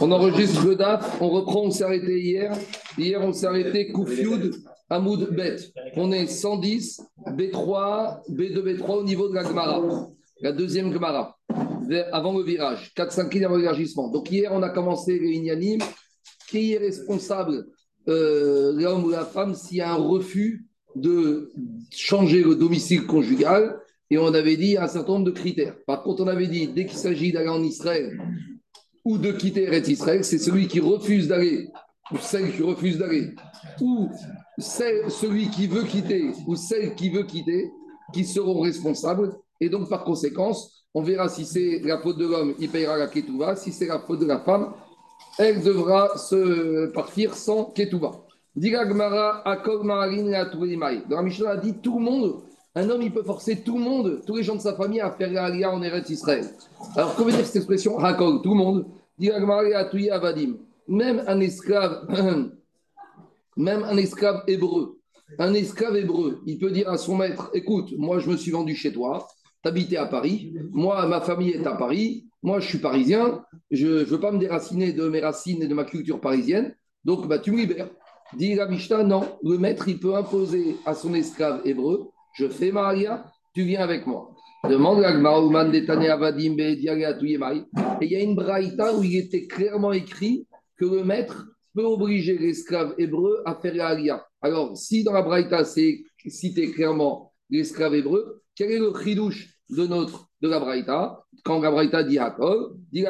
On enregistre le DAF, on reprend, on s'est arrêté hier. Hier, on s'est arrêté Koufioud, Hamoud Bet. On est 110, B3, B2, B3 au niveau de la Gemara, la deuxième Gemara, avant le virage, 4-5 lignes avant l'élargissement. Donc hier, on a commencé les Inyanim. Qui est responsable, euh, l'homme ou la femme, s'il y a un refus de changer le domicile conjugal? Et on avait dit un certain nombre de critères. Par contre, on avait dit, dès qu'il s'agit d'aller en Israël ou de quitter Eretz Israël, c'est celui qui refuse d'aller, ou celle qui refuse d'aller, ou celui qui veut quitter, ou celle qui veut quitter, qui seront responsables. Et donc, par conséquence, on verra si c'est la faute de l'homme, il payera la ketouva. Si c'est la faute de la femme, elle devra se partir sans ketouva. Dans la Mishnah, a dit tout le monde un homme, il peut forcer tout le monde, tous les gens de sa famille, à faire la en Eretz Israël. Alors, que veut dire cette expression? Hakol, tout le monde. Même un esclave, même un esclave hébreu, un esclave hébreu, il peut dire à son maître Écoute, moi, je me suis vendu chez toi, t'habitais à Paris, moi, ma famille est à Paris, moi, je suis parisien, je ne veux pas me déraciner de mes racines et de ma culture parisienne, donc bah, tu me libères. Dit la Mishnah, non, le maître, il peut imposer à son esclave hébreu je fais Maria, tu viens avec moi. Demande à Avadim Et il y a une braïta où il était clairement écrit que le maître peut obliger l'esclave hébreu à faire la Alors, si dans la braïta c'est cité clairement l'esclave hébreu, quel est le chidouche de notre la braïta? Quand la braïta dit Hakol, dit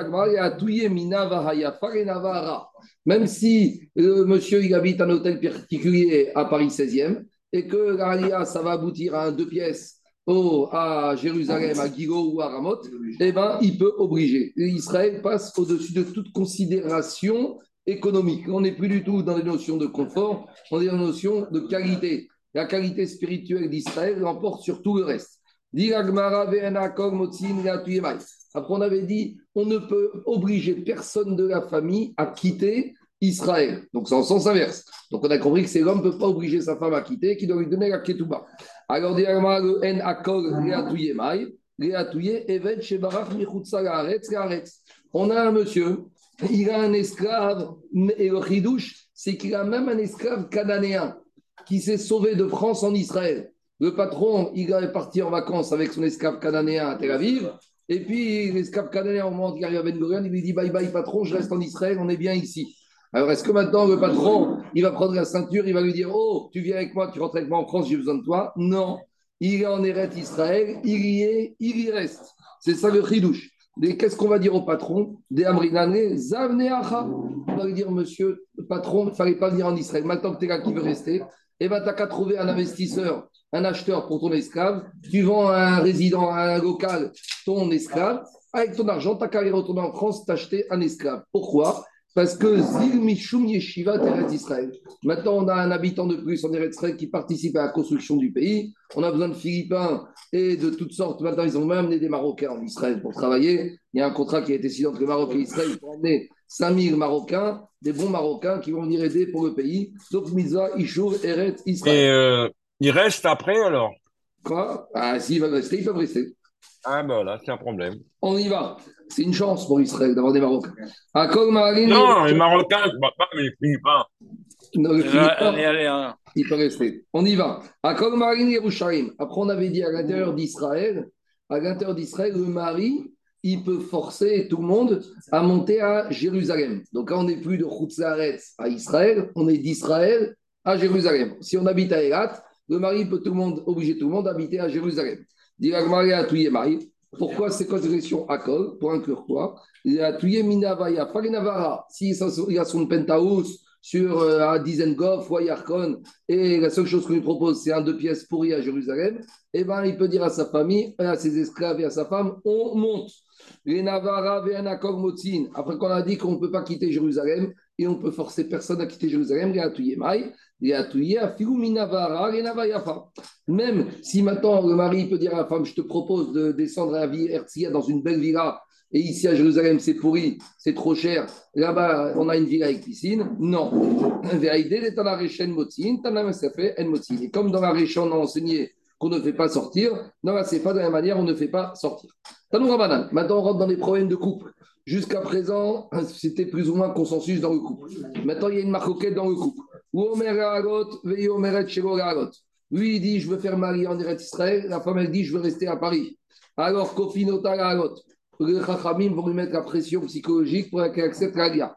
Même si le monsieur il habite un hôtel particulier à Paris 16e, et que l'Alia, ça va aboutir à un deux pièces au, à Jérusalem, à Gigo ou à Ramoth, eh ben, il peut obliger. Israël passe au-dessus de toute considération économique. On n'est plus du tout dans les notions de confort, on est dans les notions de qualité. La qualité spirituelle d'Israël l'emporte sur tout le reste. Après, on avait dit, on ne peut obliger personne de la famille à quitter Israël. Donc c'est en sens inverse. Donc on a compris que c'est l'homme ne peut pas obliger sa femme à quitter, qu'il doit lui donner la ketouba. Alors, le en akol on a un monsieur, il a un esclave, et le chidouche, c'est qu'il a même un esclave cananéen qui s'est sauvé de France en Israël. Le patron, il est parti en vacances avec son esclave cananéen à Tel Aviv. Et puis, l'esclave cananéen, au moment qu'il arrive à Ben Gurion, il lui dit Bye bye, patron, je reste en Israël, on est bien ici. Alors, est-ce que maintenant, le patron, il va prendre la ceinture, il va lui dire Oh, tu viens avec moi, tu rentres avec moi en France, j'ai besoin de toi? Non. Il est en Eretz Israël, il y est, il y reste. C'est ça le chidouche. Qu'est-ce qu'on va dire au patron? Des Amrinane, Zavneacha. On va lui dire Monsieur, le patron, il ne fallait pas venir en Israël. Maintenant que tu es là qui veut rester, eh ben, tu n'as qu'à trouver un investisseur, un acheteur pour ton esclave. Tu vends à un résident, à un local, ton esclave. Avec ton argent, tu n'as qu'à aller retourner en France, t'acheter un esclave. Pourquoi? Parce que Zil Mishum Yeshiva Teretz Israël. Maintenant, on a un habitant de plus en Eretz Israël qui participe à la construction du pays. On a besoin de Philippins et de toutes sortes. Maintenant, ils ont même amené des Marocains en Israël pour travailler. Il y a un contrat qui a été signé entre le Maroc et Israël pour emmener 5000 Marocains, des bons Marocains qui vont venir aider pour le pays. Donc, Mitzvah, Ishur, Eretz Israël. Et euh, ils restent après alors? Quoi? Ah, s'ils veulent rester, ils peuvent rester. Ah, ben voilà, c'est un problème. On y va. C'est une chance pour Israël d'avoir des Marocains. non, les Marocains, je ne pas, mais les Philippins. Non, les Philippins, il peut rester. On y va. Après, on avait dit à l'intérieur d'Israël, à l'intérieur d'Israël, le mari, il peut forcer tout le monde à monter à Jérusalem. Donc là, on n'est plus de Khoutzaretz à Israël, on est d'Israël à Jérusalem. Si on habite à Elat, le mari peut tout le monde, obliger tout le monde à habiter à Jérusalem. Pourquoi c'est cette question Akol Pour inclure quoi? Il a tué Minavaya, pas Navara. Si il a son penthouse sur euh, Dizengoff ou à Yarkon, et la seule chose qu'on lui propose, c'est un deux pièces pourri à Jérusalem, eh ben, il peut dire à sa famille, à ses esclaves et à sa femme, on monte. Les Navara. Après qu'on a dit qu'on ne peut pas quitter Jérusalem, et on peut forcer personne à quitter Jérusalem, même si maintenant le mari peut dire à la femme, je te propose de descendre à Herzia dans une belle villa, et ici à Jérusalem c'est pourri, c'est trop cher, là-bas on a une villa avec piscine, non. Et comme dans la région on a enseigné qu'on ne fait pas sortir. Dans la CFA, de la même manière, on ne fait pas sortir. Maintenant, on rentre dans les problèmes de couple. Jusqu'à présent, c'était plus ou moins consensus dans le couple. Maintenant, il y a une marcoquette dans le couple. Lui, il dit, je veux faire marier en Eretz Israël. La femme, elle dit, je veux rester à Paris. Alors, Kofinota les Chachamim vont lui mettre la pression psychologique pour qu'elle accepte la.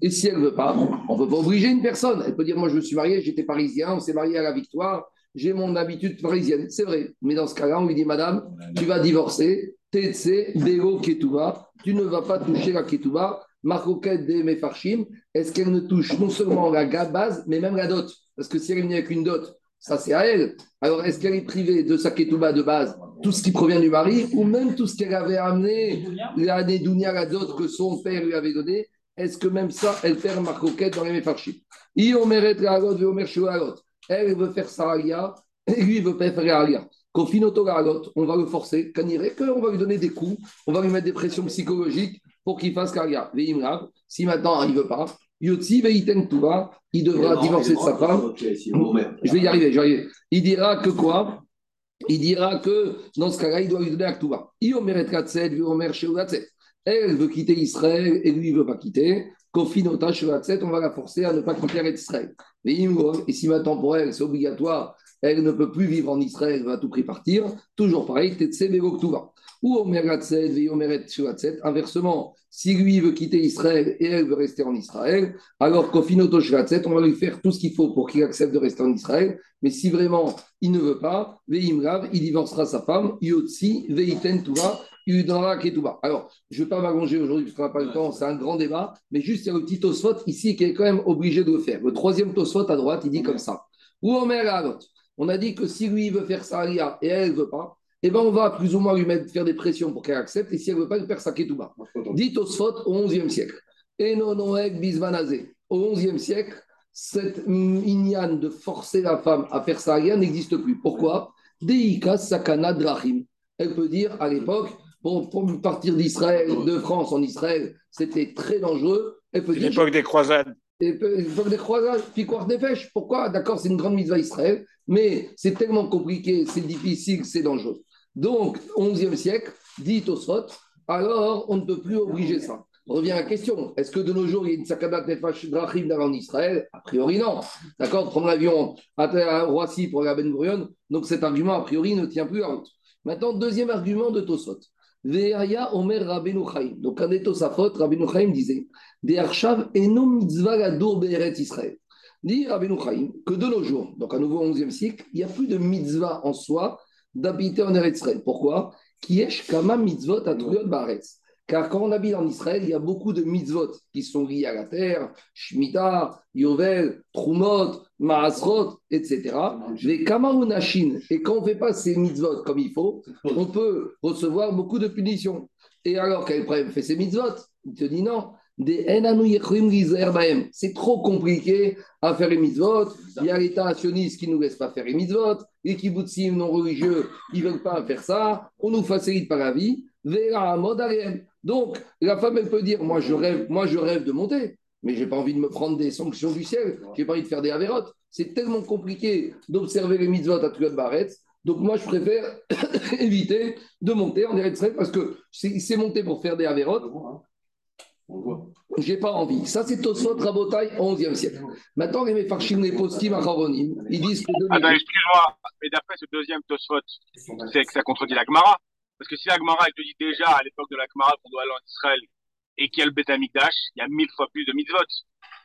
Et si elle ne veut pas, on ne peut pas obliger une personne. Elle peut dire Moi, je me suis marié, j'étais parisien, on s'est marié à la victoire, j'ai mon habitude parisienne. C'est vrai. Mais dans ce cas-là, on lui dit Madame, tu vas divorcer, Dego, Ketouba, tu ne vas pas toucher la Ketouba. Marcoquette de Mefarchim, est-ce qu'elle ne touche non seulement la base, mais même la dot? Parce que si elle vient avec une dot, ça c'est à elle. Alors est-ce qu'elle est privée de sa Ketouba de base? Tout ce qui provient du mari, ou même tout ce qu'elle avait amené, l'année Dounia, la dot que son père lui avait donné, est-ce que même ça, elle perd ma coquette dans les méfarchim? Elle veut faire Saralia, et lui, veut pas faire Alia. on va le forcer, qu'on va lui donner des coups, on va lui mettre des pressions psychologiques pour qu'il fasse Karia. Si maintenant il ne veut pas, Yotsi Veiten il devra divorcer de sa femme. Je vais y arriver, j'arrive. Il dira que quoi? Il dira que dans ce cas-là, il doit lui donner Aktuba. Elle veut quitter Israël et lui, il ne veut pas quitter. on va la forcer à ne pas quitter Israël. Et si maintenant pour elle, c'est obligatoire, elle ne peut plus vivre en Israël, elle va à tout prix partir, toujours pareil, Tetse Ou Inversement, si lui veut quitter Israël et elle veut rester en Israël, alors Kofinoto on va lui faire tout ce qu'il faut pour qu'il accepte de rester en Israël. Mais si vraiment il ne veut pas, Veimrav, il divorcera sa femme, Yotsi, Veiten lui donnera Ketouba. Alors, je ne vais pas m'allonger aujourd'hui parce qu'on n'a pas le temps, c'est un grand débat, mais juste il y a le petit Tosfot ici qui est quand même obligé de le faire. Le troisième Tosfot à droite, il dit comme ça. Ou Omer On a dit que si lui veut faire sa et elle ne veut pas, eh ben, on va plus ou moins lui mettre, faire des pressions pour qu'elle accepte, et si elle ne veut pas, il perd sa ketouba. Dit Tosfot au XIe siècle. Et Nonoek Bisvanazé. Au XIe siècle, cette ignan de forcer la femme à faire sa n'existe plus. Pourquoi? Deika Sakana Drachim. Elle peut dire à l'époque, pour partir d'Israël, de France en Israël, c'était très dangereux. Elle peut L'époque des croisades. L'époque des croisades, puis quoi des pêches. Pourquoi? D'accord, c'est une grande mise à Israël, mais c'est tellement compliqué, c'est difficile, c'est dangereux. Donc, 11e siècle, dit Tosfot, alors on ne peut plus obliger ça. On revient à la question est-ce que de nos jours, il y a une sakadat nefash drachim en Israël? A priori, non. D'accord? Prendre l'avion à Roissy pour la Ben Gurion, donc cet argument, a priori, ne tient plus à route. Maintenant, deuxième argument de Tosfot. Ve'aya Omer Rabbeinu Chaim. Donc, un des Tosafot, Rabbeinu Chaim disait Des archav enom mitzvah gadour be'eret Israël. Dit Rabbeinu Chaim que de nos jours, donc à nouveau au 11e siècle, il n'y a plus de mitzvah en soi d'habiter en Eretz Israël. Pourquoi? Kiesh kama mitzvot atruyot baaretz. Car quand on habite en Israël, il y a beaucoup de mitzvot qui sont liés à la terre, Shemitah, Yovel, Trumot, Maasrot, etc. Les Kamaunashin. Et quand on ne fait pas ces mitzvot comme il faut, on peut recevoir beaucoup de punitions. Et alors, quel problème fait ces mitzvot? Il te dit non. C'est trop compliqué à faire les mitzvot. Il y a l'État actionniste qui ne nous laisse pas faire les mitzvot. Les kibbutzim non religieux, ils ne veulent pas faire ça. On nous facilite pas la vie. Donc, la femme, elle peut dire Moi, je rêve, moi, je rêve de monter, mais je n'ai pas envie de me prendre des sanctions du ciel. Je n'ai pas envie de faire des avérotes. C'est tellement compliqué d'observer les mitzvot à Tuyot Baret. Donc, moi, je préfère éviter de monter en Eretz parce que c'est monter pour faire des avérotes. J'ai pas envie. Ça, c'est Tosfot Rabotai au XIe siècle. Maintenant, les Mefarchim, les Postim, Acharonim, ils disent que. Ah, excuse-moi, mais d'après ce deuxième Tosfot, c'est que ça contredit la Gemara. Parce que si la Gemara, elle te dit déjà à l'époque de la Gemara qu'on doit aller en Israël et qu'il y a le Beth Amikdash, il y a mille fois plus de mitzvot.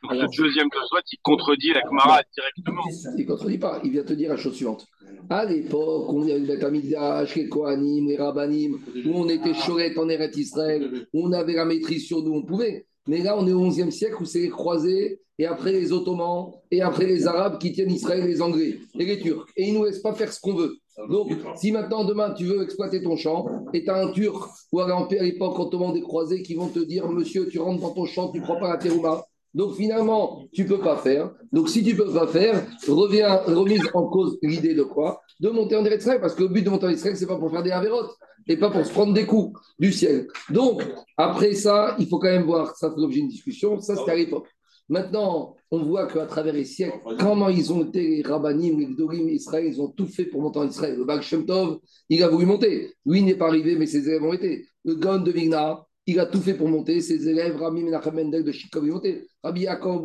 Donc Alors, ce deuxième Tosfot, il contredit la Gemara directement. Il ne contredit pas. Il vient te dire la chose suivante. À l'époque, où il y a le Beth Amikdash, les Kohanim, les Rabbanim, où on était chorette en Eretz Israël, où on avait la maîtrise sur nous, on pouvait. Mais là, on est au XIe siècle où c'est les croisés, et après les Ottomans, et après les Arabes qui tiennent Israël, les Anglais, et les Turcs. Et ils ne nous laissent pas faire ce qu'on veut. Donc, si maintenant, demain, tu veux exploiter ton champ, et tu as un Turc, ou à l'époque Ottoman des croisés, qui vont te dire, monsieur, tu rentres dans ton champ, tu ne prends pas la terouma. Donc finalement, tu ne peux pas faire. Donc si tu ne peux pas faire, revient, remise en cause l'idée de quoi? De monter en Israël, parce que le but de monter en Israël, ce n'est pas pour faire des avérotes et pas pour se prendre des coups du ciel. Donc, après ça, il faut quand même voir, ça fait l'objet d'une discussion, ça c'était à l'époque. Maintenant, on voit qu'à travers les siècles, comment ils ont été, les Rabbanim, les Gdorim, Israël, ils ont tout fait pour monter en Israël. Le Baal Shem Tov, il a voulu monter. Lui, il n'est pas arrivé, mais ses élèves ont été. Le Gon de Vigna, il a tout fait pour monter. Ses élèves, Rami Menachem Mendel de Shikov, ils ont monté. Rabbi Yaakov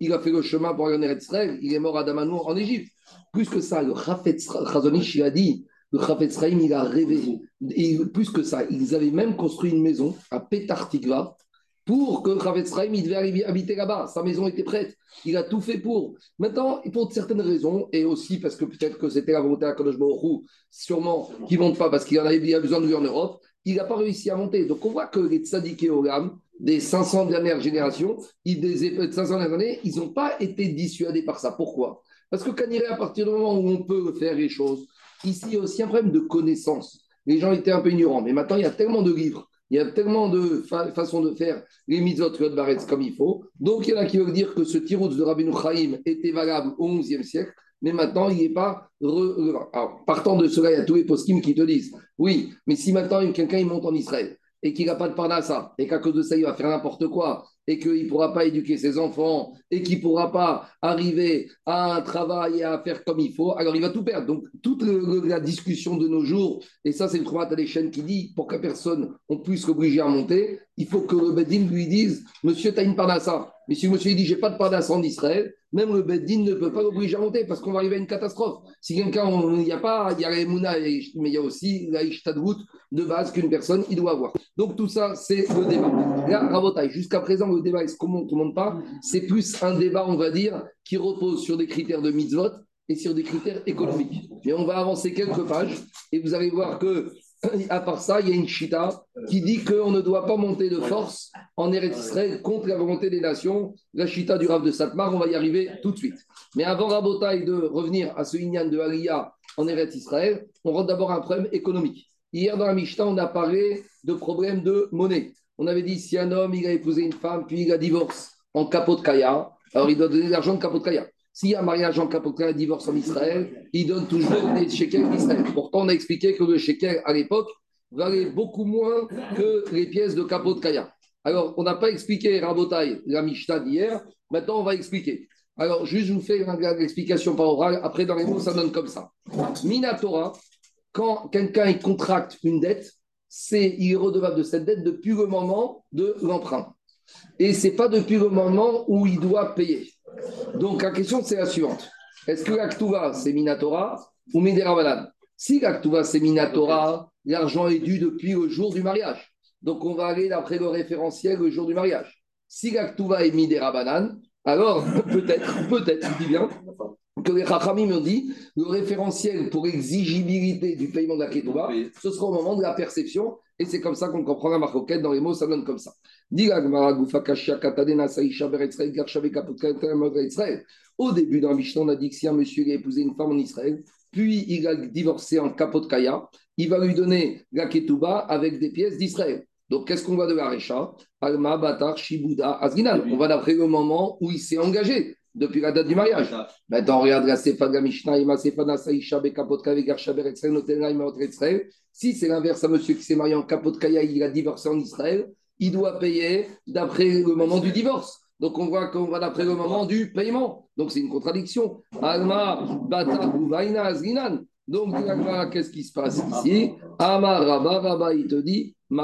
il a fait le chemin pour aller en Israël. Il est mort à Damanou en Égypte. Plus que ça, le Chafetz Chazonish, il a dit, le Chafetz il a rêvé. Et plus que ça, ils avaient même construit une maison à Petar Tikva pour que Chavetz il devait habiter là-bas. Sa maison était prête. Il a tout fait pour. Maintenant, pour certaines raisons, et aussi parce que peut-être que c'était la volonté à Kadosh sûrement qu'il ne monte pas parce qu'il en avait besoin de lui en Europe, il n'a pas réussi à monter. Donc on voit que les tzadikés Olam, des 500 dernières générations, des 500 dernières années, ils n'ont pas été dissuadés par ça. Pourquoi? Parce que est à partir du moment où on peut faire les choses, ici, il y a aussi un problème de connaissance. Les gens étaient un peu ignorants, mais maintenant, il y a tellement de livres il y a tellement de façons de faire les mitzvot comme il faut. Donc, il y en a qui veulent dire que ce tirouz de Rabbi Chaim était valable au XIe siècle, mais maintenant, il n'est pas. Alors, partant de cela, il y a tous les poskim qui te disent oui, mais si maintenant quelqu'un monte en Israël et qu'il n'a pas de parnassa, et qu'à cause de ça, il va faire n'importe quoi, et qu'il ne pourra pas éduquer ses enfants, et qu'il ne pourra pas arriver à un travail et à faire comme il faut, alors il va tout perdre. Donc, toute la discussion de nos jours, et ça, c'est le à chaînes qui dit, pour que personne on puisse l'obliger à monter, il faut que le lui dise Monsieur, tu as une parnassa. Mais si monsieur dit J'ai pas de parnassa en Israël, même le Bedin ne peut pas l'obliger à monter parce qu'on va arriver à une catastrophe. Si quelqu'un, il n'y a pas, il y a Mouna, mais il y a aussi la Ishtadwout de base qu'une personne, il doit avoir. Donc tout ça, c'est le débat. Là, Rabotai, jusqu'à présent, le débat, est-ce qu'on ou monte pas C'est plus un débat, on va dire, qui repose sur des critères de mitzvot et sur des critères économiques. Mais on va avancer quelques pages et vous allez voir que à part ça, il y a une chita qui dit qu'on ne doit pas monter de force en Eretz Israël contre la volonté des nations. La chita du Rav de Satmar, on va y arriver tout de suite. Mais avant Rabotai de revenir à ce Inyan de Aliyah en Eretz Israël, on rentre d'abord un problème économique. Hier dans la Mishnah, on a parlé de problèmes de monnaie. On avait dit si un homme il a épousé une femme puis il a divorce en capot de kaya, alors il doit donner l'argent de capot de kaya. S'il y a un mariage en un divorce en Israël, il donne toujours des shekels d'Israël. Pourtant, on a expliqué que le shekel, à l'époque, valait beaucoup moins que les pièces de capot de Kaya. Alors, on n'a pas expliqué Rabotai, la Mishnah d'hier. Maintenant, on va expliquer. Alors, juste je vous fais l'explication par oral. Après, dans les mots, ça donne comme ça. Minatora, quand quelqu'un contracte une dette, c'est il est redevable de cette dette depuis le moment de l'emprunt. Et ce n'est pas depuis le moment où il doit payer. Donc la question c'est la suivante. Est-ce que l'Aktuva c'est Minatora ou Miderabanan Si l'Aktuva c'est Minatora, l'argent est dû depuis le jour du mariage. Donc on va aller d'après le référentiel le jour du mariage. Si l'Aktuva est Miderabanan, alors peut-être, peut-être, je dis bien, que les Chachamim ont dit, le référentiel pour exigibilité du paiement de la Ketouba, ce sera au moment de la perception, et c'est comme ça qu'on comprend la marcoquette dans les mots, ça donne comme ça. Au début dans la Mishnah, on a dit que si un monsieur a épousé une femme en Israël, puis il a divorcé en capot kaya, il va lui donner la ketouba avec des pièces d'Israël. Donc, qu'est-ce qu'on va de la Recha? Alma, Batar, Shibuda, Azginan. On va d'après le moment où il s'est engagé depuis la date du mariage. Maintenant, regarde la Sefa de Mishnah, Ima Sefa Saïcha, Bekapot Kaya, Garshaber, Etzrael, Notenra, Ima Etzrael. Si c'est l'inverse, un monsieur qui s'est marié en capot kaya, il a divorcé en Israël, il doit payer d'après le moment du divorce. Donc on voit qu'on va d'après le moment du paiement. Donc c'est une contradiction. Alma, Bata, Vaina, Azginan. Donc qu'est-ce qui se passe ici? Amar Rabba, il te dit Lui,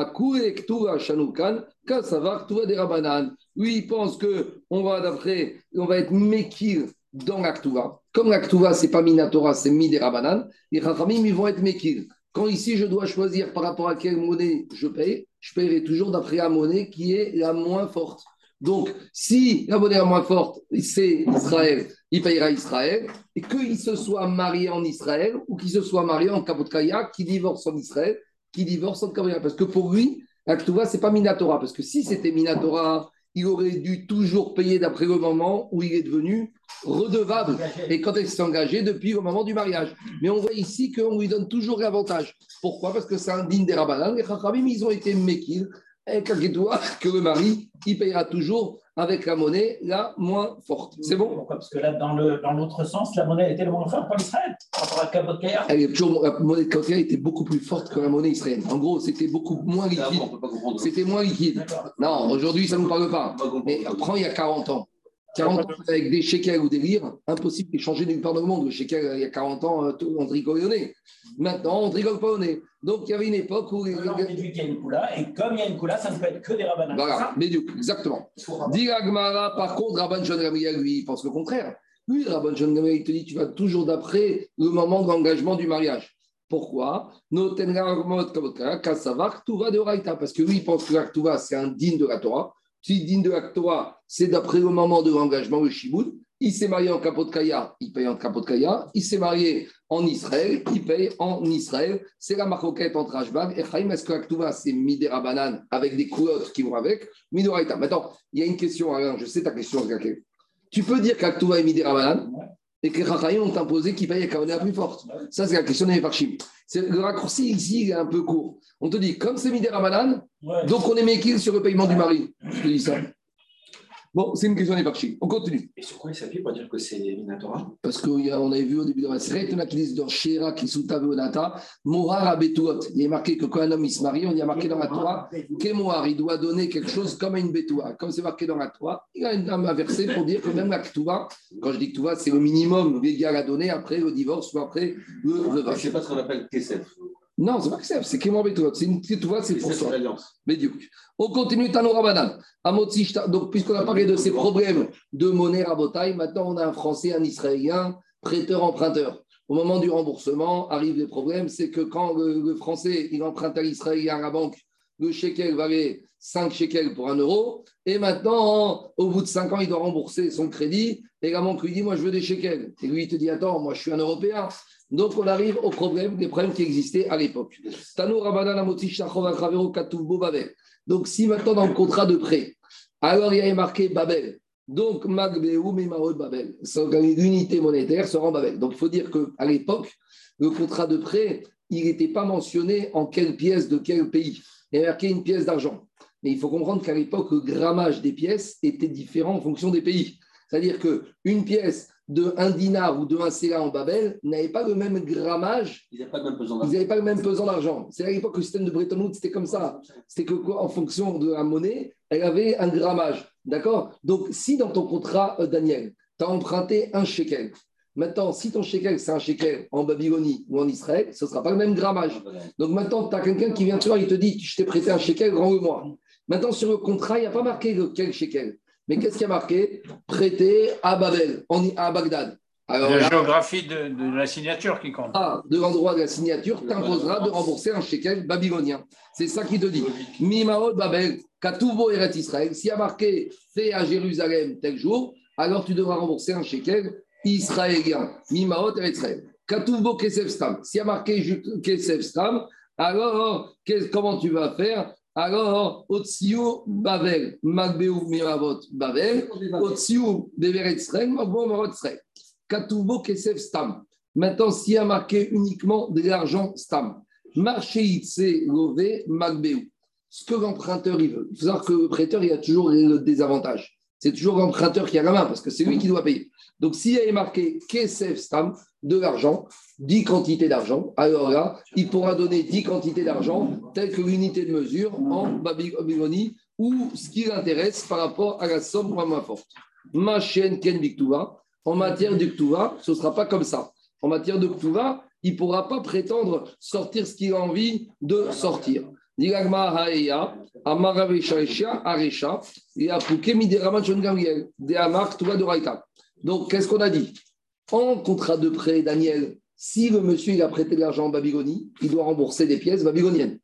il pense qu'on va d'après, on va être Mekir dans l'Aktuva. Comme l'Aktuva, c'est pas Minatora, c'est Miderabanan. Les Rachamim, ils vont être Mekir. Quand ici, je dois choisir par rapport à quelle monnaie je paye, je paierai toujours d'après la monnaie qui est la moins forte. Donc, si la monnaie la moins forte, c'est Israël, il payera Israël, et qu'il se soit marié en Israël ou qu'il se soit marié en Kabotkaya, qui divorce en Israël, qui divorce en Kabotkaya. Parce que pour lui, Aktuva, ce n'est pas Minatora. Parce que si c'était Minatora, il aurait dû toujours payer d'après le moment où il est devenu redevable et quand il s'est engagé depuis le moment du mariage. Mais on voit ici qu'on lui donne toujours l'avantage. Pourquoi? Parce que c'est un digne des Rabbanan. Les Chachamim, ils ont été et que le mari, il payera toujours avec la monnaie la moins forte. C'est bon? Pourquoi? Parce que là, dans l'autre dans sens, la monnaie était la moins forte pour l'Israël par rapport à Kabot La monnaie de était beaucoup plus forte que la monnaie israélienne. En gros, c'était beaucoup moins liquide. C'était moins liquide. Non, aujourd'hui, ça ne nous parle pas. Mais prends il y a 40 ans. 40 ans avec des shekels ou des livres, impossible d'échanger nulle part dans le monde. Le shekel, il y a 40 ans, euh, on rigolait au nez. Maintenant, on ne rigole pas au nez. Donc, il y avait une époque où. Alors, déduit qu'il y a une coula, et comme il y a une coula, ça ne peut être que des rabbins. Voilà, coup, exactement. Dit Agmara, par contre, Rabban John Gamriel, lui, il pense le contraire. Lui, Rabban John Gamriel, il te dit tu vas toujours d'après le moment d'engagement du mariage. Pourquoi? De. Parce que lui, il pense que l'Aktuva, c'est un digne de la Torah. Si digne de Torah, c'est d'après le moment de l'engagement, le Shiboud. Il s'est marié en Kapot Kaya, il paye en Kapot Kaya. Il s'est marié en Israël, il paye en Israël. C'est la marcoquette entre Ashbag et Chaim. Est-ce que c'est Midera Banane avec des coulottes qui vont avec? Midoraita. Maintenant, il y a une question, Alain, je sais ta question, Tu peux dire qu'Aktuva est Midera Banane? Et que les ont imposé qu'il paye la plus forte. Ça, c'est la question des Farshim. Le raccourci ici est un peu court. On te dit, comme c'est Midera Banane, donc on est Mekil sur le paiement du mari. Je te dis ça. Bon, c'est une question d'éparchie. On continue. Et sur quoi il s'appuie pour dire que c'est Minatora? Parce qu'on avait vu au début de la série, il y a qui disent Taveonata, Mohar Abetuot. Il est marqué que quand un homme il se marie, on y a marqué dans la Torah, Kemoar, il doit donner quelque chose comme une Betoua. Comme c'est marqué dans la Torah, il y a un verset pour dire que même la Ktoua, quand je dis Ktoua, c'est le minimum légal à donner après le divorce ou après le, le C'est pas ce qu'on appelle Kesef. Non, c'est pas que c'est Kémon Betouot. C'est une Ketouva, c'est pour coup, on continue Tano Rabanan. Donc, puisqu'on a parlé de ces problèmes de monnaie rabotaille, maintenant on a un Français, un Israélien, prêteur-emprunteur. Au moment du remboursement, arrivent les problèmes. C'est que quand le, Français il emprunte à l'Israélien à la banque, le shekel valait 5 shekels pour 1 euro. Et maintenant, au bout de 5 ans, il doit rembourser son crédit. Et la banque lui dit Moi, je veux des shekels. Et lui, il te dit Attends, moi, je suis un Européen. Donc, on arrive au problème, des problèmes qui existaient à l'époque. Donc, si maintenant, dans le contrat de prêt, alors il y avait marqué Babel. Donc, Magbeu Mimaot Babel. L'unité monétaire sera en Babel. Donc, il faut dire qu'à l'époque, le contrat de prêt, il n'était pas mentionné en quelle pièce de quel pays. Il y avait marqué une pièce d'argent. Mais il faut comprendre qu'à l'époque, le grammage des pièces était différent en fonction des pays. C'est-à-dire qu'une pièce de un dinar ou de un séla en Babel n'avaient pas le même grammage. Ils n'avaient pas le même pesant d'argent. Ils pas le même pesant d'argent. C'est à l'époque que le système de Bretton Woods, c'était comme ça. C'était que en fonction de la monnaie, elle avait un grammage. D'accord? Donc, si dans ton contrat, euh, Daniel, tu as emprunté un shekel, Maintenant, si ton shekel, c'est un shekel en Babylonie ou en Israël, ce ne sera pas le même grammage. Donc maintenant, tu as quelqu'un qui vient te voir, il te dit Je t'ai prêté un shekel, rends-le-moi. Maintenant, sur le contrat, il n'y a pas marqué quel shekel. Mais qu'est-ce qui a marqué? Prêté à Babel, à Bagdad. la géographie de, la signature qui compte. Ah, de l'endroit de la signature t'imposera de rembourser un shekel babylonien. C'est ça qui te dit. Mimaot Babel, Katouvo Eret Israël. S'il y a marqué fait à Jérusalem tel jour, alors tu devras rembourser un shekel israélien. Mimaot Eret Israël. Katouvo Kesef Stam. S'il y a marqué Kesef Stam, alors comment tu vas faire? Alors, Otsiou Bavel, Magbeu Miravot Bavel, Otsiou Deveret Magbo Marot Katoubo Kesef Stam. Maintenant, s'il y a marqué uniquement de l'argent Stam, marché Itse Lové Magbeu. Ce que l'emprunteur il veut. Il faut savoir que le prêteur, il y a toujours le désavantage. C'est toujours l'emprunteur qui a la main parce que c'est lui qui doit payer. Donc, s'il y avait marqué Kesef Stam, de l'argent, 10 quantités d'argent, alors là, il pourra donner 10 quantités d'argent, telles que l'unité de mesure en Babylonie, ou ce qui l'intéresse par rapport à la somme moins forte. Ma chaîne Ken en matière de ce ne sera pas comme ça. En matière de Ktuva, il ne pourra pas prétendre sortir ce qu'il a envie de sortir. Donc, qu'est-ce qu'on a dit? En contrat de prêt, Daniel, si le monsieur a prêté de l'argent en Babylonie, il doit rembourser des pièces babyloniennes.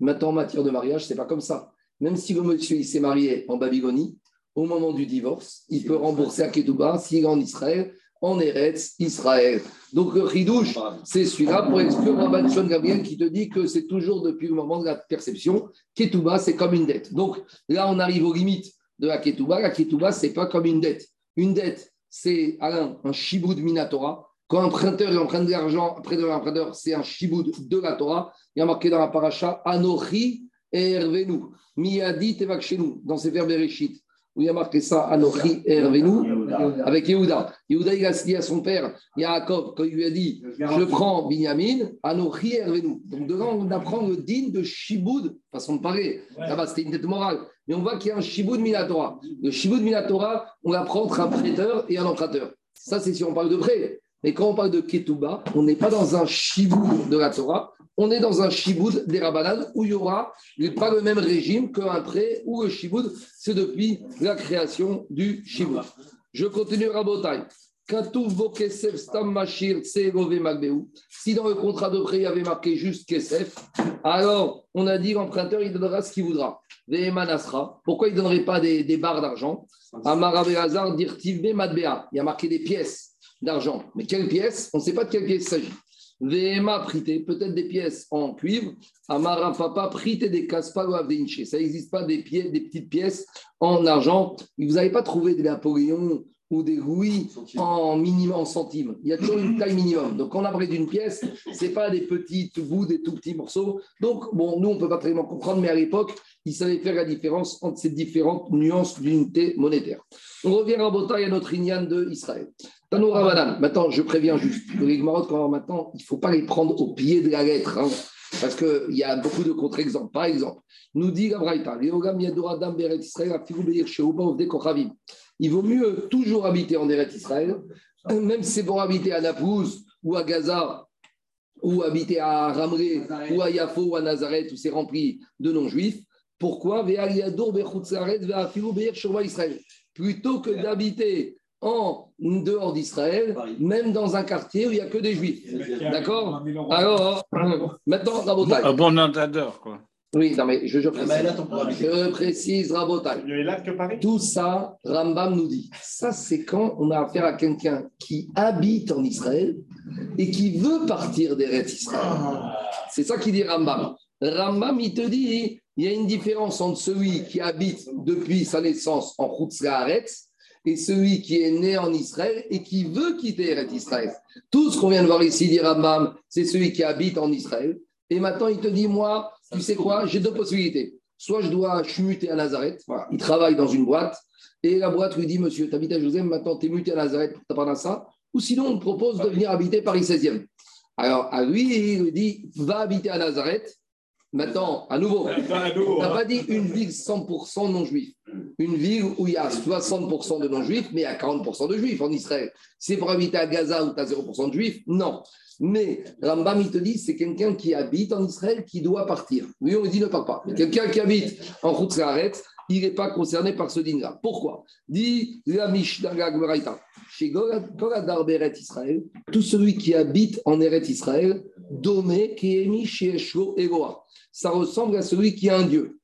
Maintenant, en matière de mariage, ce n'est pas comme ça. Même si le monsieur s'est marié en Babylonie, au moment du divorce, il peut rembourser à Ketouba s'il est en Israël, en Eretz, Israël. Donc le Ridouche, c'est celui-là pour exclure Rabban Shon Gabriel qui te dit que c'est toujours depuis le moment de la perception. Ketouba, c'est comme une dette. Donc là, on arrive aux limites de la Ketouba. La Ketouba, ce n'est pas comme une dette. Une dette, c'est Alain, un chiboud minatora. Quand un prêteur emprunte de l'argent près de l'emprunteur, c'est un chiboud de la Torah. Il y a marqué dans la paracha Anochi et Hervenu, Miyadi Tevak dans ces verbes Bereshit. Où il y a marqué ça, Anochi Hervenu, avec Yehuda. Yehuda, il a dit à son père, Yaakov, quand il lui a dit, je prends Binyamin, Anochi Hervenu. Donc, dedans, on apprend le din de Shiboud, façon de parler. Là-bas, c'était une tête morale. Mais on voit qu'il y a un Shiboud Minatora. Le Shiboud Minatora, on l'apprend entre un prêteur et un emprunteur. Ça, c'est si on parle de prêt. Mais quand on parle de Ketouba, on n'est pas dans un Shiboud de la Torah, on est dans un Shiboud des Rabbanan où il y aura pas le même régime qu'un prêt ou le Shiboud, c'est depuis la création du Shiboud. Je continue Rabotai. Si dans le contrat de prêt, il y avait marqué juste Kesef, alors on a dit l'emprunteur, il donnera ce qu'il voudra. Pourquoi il ne donnerait pas des, barres d'argent? Il y a marqué des pièces d'argent. Mais quelles pièces On ne sait pas de quelles pièces il s'agit. VMA prité, peut-être des pièces en cuivre. Amara Papa prité des Kasparo Avdinche. Ça n'existe pas des, pièces, des petites pièces en argent. Vous n'avez pas trouvé des Napoléons ou des rouilles en minimum en centimes. Il y a toujours une taille minimum. Donc, quand on a d'une pièce, ce n'est pas des petites bouts, des tout petits morceaux. Donc, bon, nous, on ne peut pas très bien comprendre, mais à l'époque, ils savaient faire la différence entre ces différentes nuances d'unité monétaire. On revient à Botaï à notre Inyan de Israël. Maintenant, je préviens juste, les maintenant, il ne faut pas les prendre au pied de la lettre, hein, parce qu'il y a beaucoup de contre-exemples. Par exemple, nous dit la il vaut mieux toujours habiter en Eret Israël, même si c'est pour habiter à Naplouse ou à Gaza ou habiter à Ramré ou à Yafo ou à Nazareth où c'est rempli de non-juifs. Pourquoi? Plutôt que d'habiter en dehors d'Israël, même dans un quartier où il n'y a que des juifs. D'accord Alors, maintenant, Rabotai. Un bon entendeur, quoi. Oui, non, mais je, je précise. Je précise, Rabotai. Tout ça, Rambam nous dit. Ça, c'est quand on a affaire à quelqu'un qui habite en Israël et qui veut partir des rêves Israël. C'est ça qui dit Rambam. Rambam, il te dit, il y a une différence entre celui qui habite depuis sa naissance en Haaretz et celui qui est né en Israël et qui veut quitter Israël. Tout ce qu'on vient de voir ici, dit Rambam, c'est celui qui habite en Israël. Et maintenant, il te dit, moi, tu sais quoi, j'ai deux possibilités. Soit je dois, je à Nazareth, il travaille dans une boîte, et la boîte lui dit, monsieur, tu habites à Joseph, maintenant tu es muté à Nazareth pour t'apprendre ça, ou sinon on te propose de venir habiter Paris 16e. Alors, à lui, il lui dit, va habiter à Nazareth, Maintenant, à nouveau, on n'a pas dit une ville 100% non-juif. Une ville où il y a 60% de non-juifs, mais il y a 40% de juifs en Israël. C'est pour habiter à Gaza où tu as 0% de juifs? Non. Mais Rambam, il te dit, c'est quelqu'un qui habite en Israël qui doit partir. Oui, on lui dit ne part pas. Mais quelqu'un qui habite en Khoutzlaret, il n'est pas concerné par ce dîner-là. Pourquoi? Dit la Mishnah Chez Beret Israël, tout celui qui habite en Eret Israël, Domé, Kiemi, Shieshlo, Egoa ça ressemble à celui qui a un Dieu.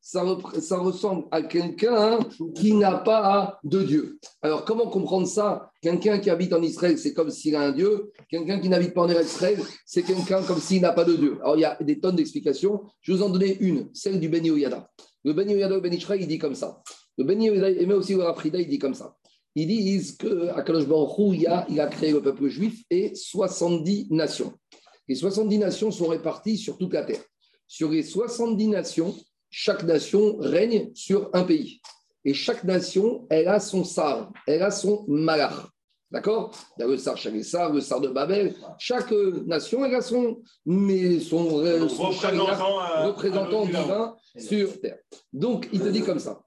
Ça, ça ressemble à quelqu'un qui n'a pas de Dieu. Alors, comment comprendre ça? Quelqu'un qui habite en Israël, c'est comme s'il a un Dieu. Quelqu'un qui n'habite pas en Israël, c'est quelqu'un comme s'il n'a pas de Dieu. Alors, il y a des tonnes d'explications. Je vais vous en donner une, celle du Beni Oyada. Le Beni Oyada, le Beni il dit comme ça. Le Beni Oyada, et même aussi le Rafrida, il dit comme ça. Ils disent qu'à Kadosh Baruch il, il a créé le peuple juif et 70 nations. Les 70 nations sont réparties sur toute la terre. Sur les 70 nations, chaque nation règne sur un pays. Et chaque nation, elle a son sar, elle a son malach. D'accord? Il y a le sar le sar de Babel. Chaque nation, elle a son, mais son, représentant divin sur terre. Donc, il te dit comme ça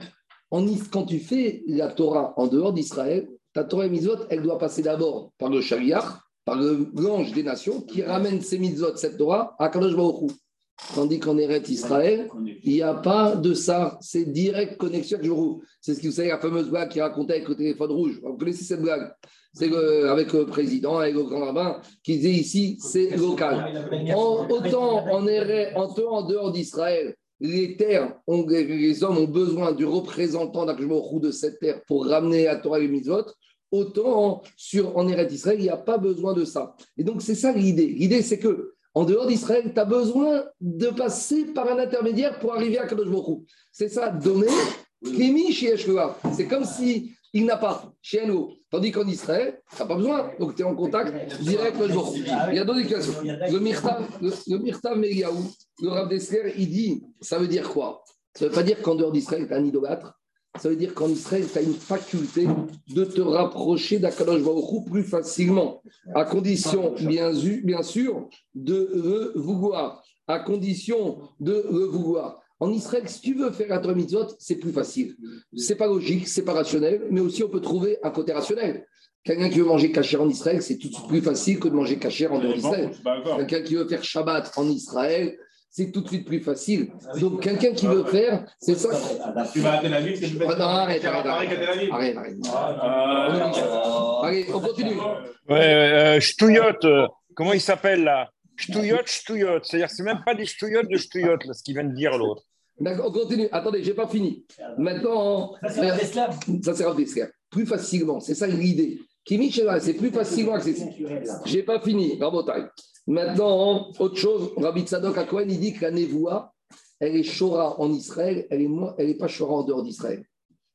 quand tu fais la Torah en dehors d'Israël, ta Torah et mitzvot, elle doit passer d'abord par le Shaliach, par le l'ange des nations, qui ramène ces mitzvot, cette Torah, à Kadosh Baruch Tandis qu'en Eretz Israël, il n'y a pas de ça. C'est direct connexion avec Jorou. C'est ce que vous savez, la fameuse blague qui racontait avec le téléphone rouge. Vous connaissez cette blague? C'est avec le président, avec le grand rabbin, qui disait ici, c'est local. autant en, en, en dehors d'Israël, les terres, les hommes ont besoin du représentant d'Akjmorou de cette terre pour ramener à Torah et Mitzvot, autant sur, en Eretz Israël, il n'y a pas besoin de ça. Et donc, c'est ça l'idée. L'idée, c'est que en dehors d'Israël, tu as besoin de passer par un intermédiaire pour arriver à Kadosh C'est ça, donner C'est comme si il n'a pas chez nous. Tandis qu'en Israël, tu n'as pas besoin. Donc tu es en contact direct le jour. Il y a d'autres explications. Le Mirtav, le, le le Rav il dit ça veut dire quoi? Ça ne veut pas dire qu'en dehors d'Israël, tu es un idolâtre. Ça veut dire qu'en Israël, tu as une faculté de te rapprocher d'Akadosh Baruch plus facilement, à condition, bien sûr, de le vouloir. À condition de le vouloir. En Israël, si tu veux faire la Torah mitzvot, c'est plus facile. C'est pas logique, c'est pas rationnel, mais aussi on peut trouver un côté rationnel. Quelqu'un qui veut manger cachère en Israël, c'est tout de suite plus facile que de manger cachère en dehors d'Israël. Quelqu'un qui veut faire Shabbat en Israël, c'est tout de suite plus facile. Donc, quelqu'un qui veut faire, c'est ça. Tu vas à Tel Aviv, c'est une Ah non, arrête, arrête. Arrête, arrête. Euh, Allez, on continue. Ouais, euh, euh, comment il s'appelle là? Stouillot, Stouillot. C'est-à-dire que c'est même pas des Stouillottes de Stouillot, là, ce qu'il vient de dire l'autre. D'accord, on continue. Attendez, j'ai pas fini. Maintenant, Ça, c'est sert à faire plus facilement. C'est ça l'idée. Kimi c'est plus facilement accessible. J'ai pas fini, Rabotai. Maintenant, autre chose, Rabbi Tzadok à Cohen, il dit que la névoie, elle est Shora en Israël, elle est, moins- elle est pas Shora en dehors d'Israël.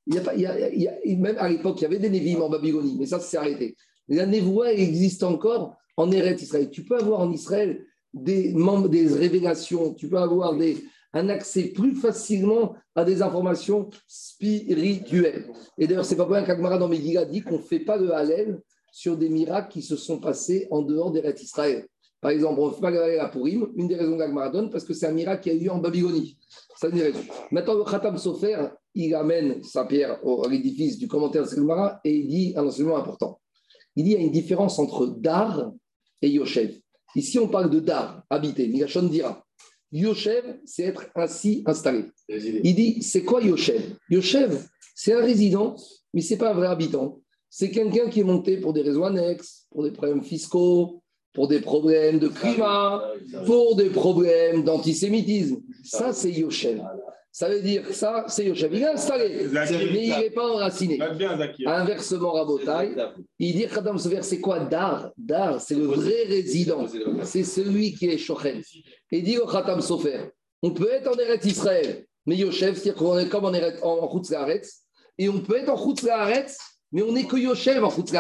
Il y a pas, il y a- il y a- même à l'époque, il y avait des Névim en Babylonie, mais ça, c'est arrêté. La névoie, elle existe encore en Eretz Israël. Tu peux avoir en Israël des, membres, des révélations, tu peux avoir des, un accès plus facilement à des informations spirituelles. Et d'ailleurs, c'est pas pour rien qu'Agmara dans Megillah dit qu'on ne fait pas de Hallel sur des miracles qui se sont passés en dehors des Eretz Israël. Par exemple, on ne fait pas de Hallel à Purim, une des raisons qu'Agmara donne, parce que c'est un miracle qui a eu lieu en Babylonie. Ça. Maintenant, le Khatam Sofer, il amène sa pierre à l'édifice du commentaire de Sagmara et il dit un enseignement important. Il y a une différence entre Dar et Yoshev. Ici, on parle de Dar, habité, Migashon dira. Yoshev, c'est être ainsi installé. Il dit, c'est quoi Yoshev? Yoshev, c'est un résident, mais ce n'est pas un vrai habitant. C'est quelqu'un qui est monté pour des raisons annexes, pour des problèmes fiscaux, pour des problèmes de climat, pour des problèmes d'antisémitisme. Ça, c'est Yoshev. Ça veut dire que ça, c'est Yoshev. Il est installé, mais il n'est pas enraciné. Inversement, Rabotai, il dit Khadam Sofer, c'est quoi? Dar Dar, c'est le vrai résident. C'est celui qui est Shochen. Et il dit au Khatam Sofer, on peut être en Eretz Israël, mais Yoshev, c'est-à-dire qu'on est comme en, Eretz- en, Laaretz, et on peut être en Chutz mais on n'est que Yoshev en Chutz.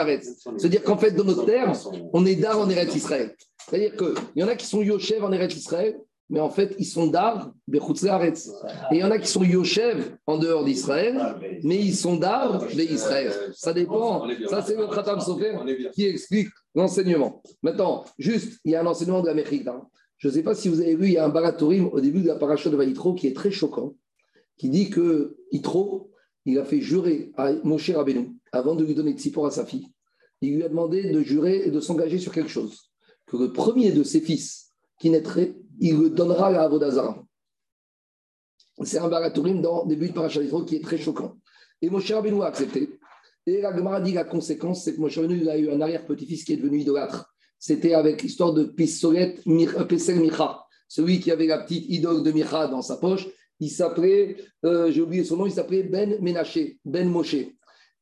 C'est-à-dire qu'en fait, dans notre terme, on est Dar en Eretz Israël. C'est-à-dire qu'il y en a qui sont Yoshev en Eretz Israël, mais en fait, ils sont Dar, Bechutz Laaretz. Et il y en a qui sont Yoshev en dehors d'Israël, mais ils sont Dar, Israël. Ça dépend. Ça, c'est le Khatam Sofer qui explique l'enseignement. Maintenant, juste, il y a un enseignement de la Mechita. Je ne sais pas si vous avez vu, il y a un Baratorim au début de la paracha de Vaïtro qui est très choquant, qui dit que Yitro, il a fait jurer à Moshe Rabbeinu, avant de lui donner Tzipor à sa fille, il lui a demandé de jurer et de s'engager sur quelque chose. Que le premier de ses fils qui naîtrait, il le donnera à Avodazara. C'est un Baratorim dans le début de paracha Yitro qui est très choquant. Et Moshe Rabbeinu a accepté. Et la Gemara dit la conséquence, c'est que Moshe Rabbeinu a eu un arrière-petit-fils qui est devenu idolâtre. C'était avec l'histoire de Pistolet Pesel Micha, celui qui avait la petite idole de Micha dans sa poche. Il s'appelait, euh, j'ai oublié son nom, il s'appelait Ben Ménaché, Ben Moshe.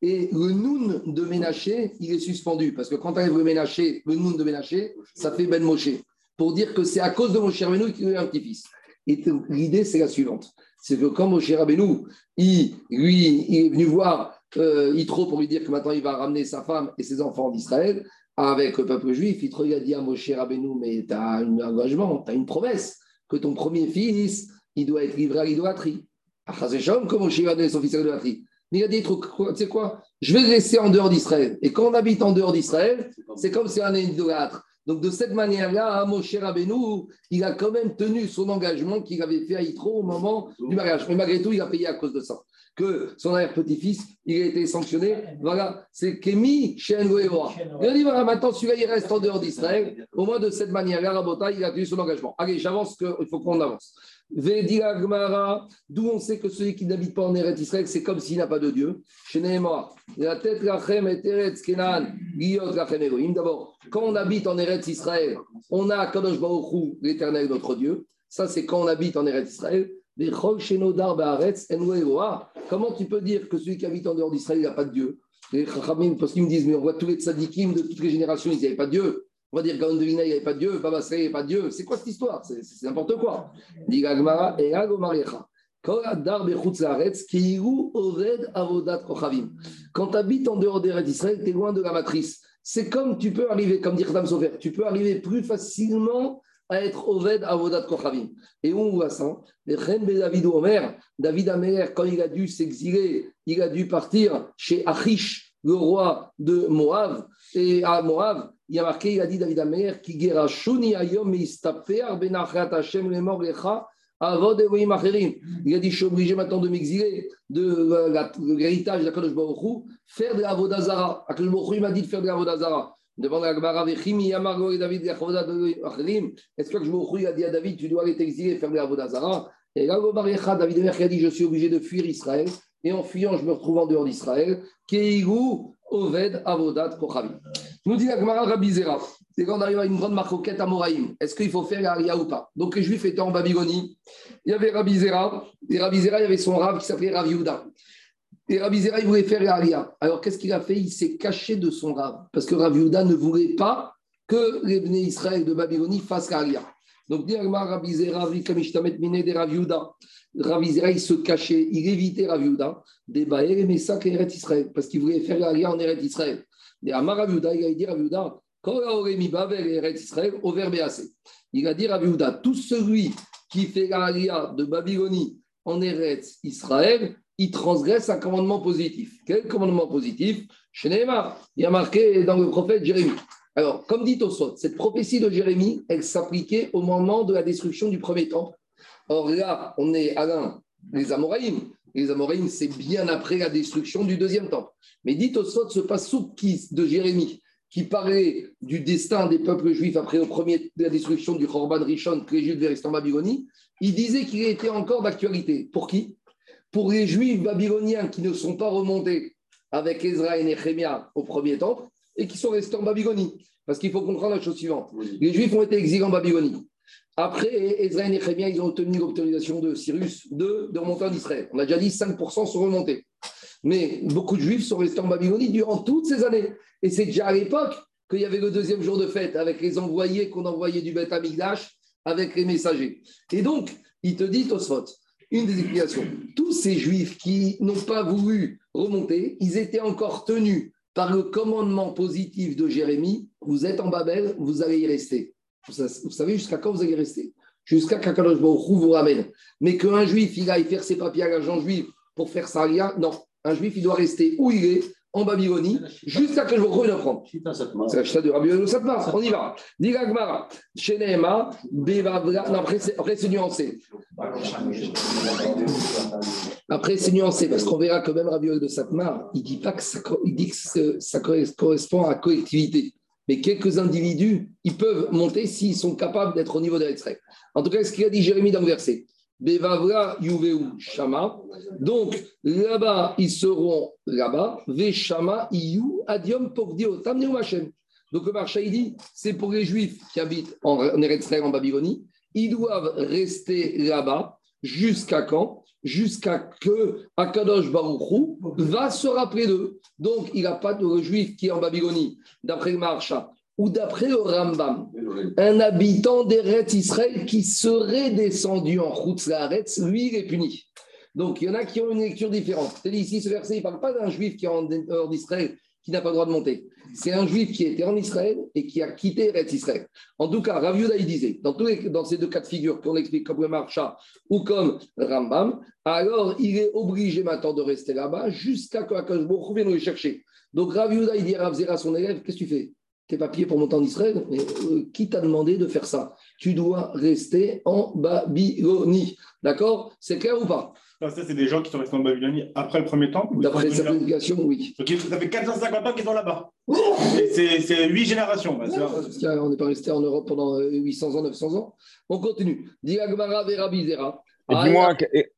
Et le Noun de Ménaché, il est suspendu, parce que quand arrive le Ménaché, le Noun de Ménaché, ça fait Ben Moshe. Pour dire que c'est à cause de Moshe Rabbeinu qu'il a eu un petit-fils. Et l'idée, c'est la suivante. C'est que quand Moshe Rabbeinu, il, lui, il est venu voir euh, Yitro pour lui dire que maintenant il va ramener sa femme et ses enfants d'Israël avec le peuple juif, Yitro il a dit à Moshe Rabbeinu, mais tu as un engagement, tu as une promesse, que ton premier fils, il doit être livré à l'idolâtrie. Comment Moshe va donner son fils à l'idolâtrie? Mais il a dit, tu sais quoi, je vais le laisser en dehors d'Israël. Et quand on habite en dehors d'Israël, c'est comme si on est idolâtre. Donc, de cette manière-là, Moshe Rabbeinu, il a quand même tenu son engagement qu'il avait fait à Yitro au moment du mariage. Mais malgré tout, il a payé à cause de ça. Que son arrière-petit-fils, il a été sanctionné. Voilà, c'est Kémi chez Ngoéroa. Il a dit voilà, maintenant, celui-là, il reste en dehors d'Israël. Au moins, de cette manière-là, Rabota, il a tenu son engagement. Allez, j'avance, il faut qu'on avance. D'où on sait que celui qui n'habite pas en Eretz Israël, c'est comme s'il n'a pas de Dieu. Chez la tête Lachem et Eretz Kenan, Lachem Elohim. D'abord, quand on habite en Eretz Israël, on a Kadosh Baruch Hu, l'éternel notre Dieu. Ça, c'est quand on habite en Eretz Israël. Mais. Comment tu peux dire que celui qui habite en dehors d'Israël, il n'a pas de Dieu? Les Chachamim, parce qu'ils me disent, mais on voit tous les tzadikim de toutes les générations, ils n'avaient pas de Dieu. On va dire Vina, il n'y avait pas de Dieu, Baba il n'y avait pas de Dieu. C'est quoi cette histoire? C'est n'importe quoi. Dit et Agomaricha. Quand tu habites en dehors des d'Israël, tu es loin de la matrice. C'est comme tu peux arriver, comme dit Khadam Sofer, tu peux arriver plus facilement à être Oved Avodat Kochavim. Et où on voit ça? David Omer, David Amer, quand il a dû s'exiler, il a dû partir chez Achish, le roi de Moab. Et à Moab, il a marqué, il a dit David Amer, qui guéra Shuni Ayom Hashem Avod. Il a dit, je suis obligé maintenant de m'exiler de l'héritage de la Kadosh Baruch faire de la Vodazara. Akadosh Baruch il m'a dit de faire de la Vodazara. Demande à Gmara, David, est-ce que je a dit à David, tu dois aller t'exiler et faire de la Vodazara Et là, David Amer a dit, je suis obligé de fuir Israël. Et en fuyant, je me retrouve en dehors d'Israël. Keigu Oved Avodat Kochavim. Nous dit la Gemara Rabizera, c'est quand on arrive à une grande marcoquette à Moraïm, est-ce qu'il faut faire l'Aria ou pas? Donc les Juifs étaient en Babylonie, il y avait Rabizera, et Rabizera, il y avait son rave qui s'appelait Rav Et Rabizera, il voulait faire l'Aria. Alors qu'est-ce qu'il a fait? Il s'est caché de son rave, parce que Rav ne voulait pas que les Israël de Babylonie fassent l'Aria. Donc, dit Rabizera, Vikamishtamet Mine de Rav Ravizera, il se cachait, il évitait Rav des Baer et Messac et Israël, parce qu'il voulait faire l'Aria en Eretz Israël. Amar Raviuda, il a dit Raviuda, quand il Bavel et Eretz Israël, au verbe Il a dit Raviuda, tout celui qui fait l'Aria de Babylonie en Eretz Israël, il transgresse un commandement positif. Quel commandement positif? Shnema, il y a marqué dans le prophète Jérémie. Alors, comme dit Tosot, cette prophétie de Jérémie, elle s'appliquait au moment de la destruction du premier temple. Or là, on est à l'un, les Amoraïm. Les Amoraïm, c'est bien après la destruction du deuxième temple. Mais dit Tosot, ce pasouk de Jérémie, qui parlait du destin des peuples juifs après le premier, la destruction du Khorban Rishon, que les Juifs devaient rester en Babylonie, il disait qu'il était encore d'actualité. Pour qui? Pour les Juifs babyloniens qui ne sont pas remontés avec Ezra et Nehemiah au premier temple et qui sont restés en Babylonie. Parce qu'il faut comprendre la chose suivante. Les Juifs ont été exilés en Babylonie. Après, Ezra et Nehemiah, ils ont obtenu l'autorisation de Cyrus de, de remonter en Israël. On a déjà dit 5% sont remontés. Mais beaucoup de Juifs sont restés en Babylonie durant toutes ces années. Et c'est déjà à l'époque qu'il y avait le deuxième jour de fête avec les envoyés qu'on envoyait du Beth Amikdash avec les messagers. Et donc, il te dit, Tosfot, une des explications, tous ces Juifs qui n'ont pas voulu remonter, ils étaient encore tenus par le commandement positif de Jérémie, vous êtes en Babel, vous allez y rester. Vous savez jusqu'à quand vous allez rester? Jusqu'à qu'Akadosh Baruch vous ramène. Mais qu'un juif, il aille faire ses papiers à l'agent juif pour faire ça, non. Un juif, il doit rester où il est, en Babylonie, jusqu'à que je vous le prendre. C'est la chita de Rabbi Satmar. On y va. Diga Gmara. Shenema, Bevavra. Non, après, c'est nuancé. Après, c'est nuancé, parce qu'on verra que même Rabbi de Satmar, il dit pas que ça, il dit que ça correspond à la collectivité. Mais quelques individus, ils peuvent monter s'ils sont capables d'être au niveau de l'extrait. En tout cas, ce qu'il a dit Jérémie dans le verset. Bevavra Yuveu Shama. Donc là-bas, ils seront là-bas. Veshama Iyu Adium Pogdio Tamneu Hashem. Donc le marché, il dit c'est pour les juifs qui habitent en, en Eretz en Babylonie. Ils doivent rester là-bas jusqu'à quand? Jusqu'à que Akadosh Baruchou va se rappeler d'eux. Donc il n'y a pas de juif qui est en Babylonie, d'après le Maharsha ou d'après le Rambam, un habitant d'Eretz Israël qui serait descendu en Laaretz, lui, il est puni. Donc, il y en a qui ont une lecture différente. C'est ici, ce verset, il ne parle pas d'un juif qui est en dehors d'Israël, qui n'a pas le droit de monter. C'est un juif qui était en Israël et qui a quitté Eretz Israël. En tout cas, Rav il disait, dans, tous les, dans ces deux cas de figure qu'on explique comme le Marcha ou comme Rambam, alors il est obligé maintenant de rester là-bas jusqu'à ce que vienne le chercher. Donc Rav il dit à Rav Zera, son élève, qu'est-ce que tu fais? Tes papiers pour monter en Israël, mais euh, qui t'a demandé de faire ça? Tu dois rester en Babylonie. D'accord? C'est clair ou pas? Ça, c'est des gens qui sont restés en Babylonie après le premier temple D'après sa publication, oui. Donc ça fait 450 ans qu'ils sont là-bas. c'est huit générations. Bah, on n'est pas resté en Europe pendant 800 ans, 900 ans. On continue. Diagmara Vera Bizera. Dis-moi,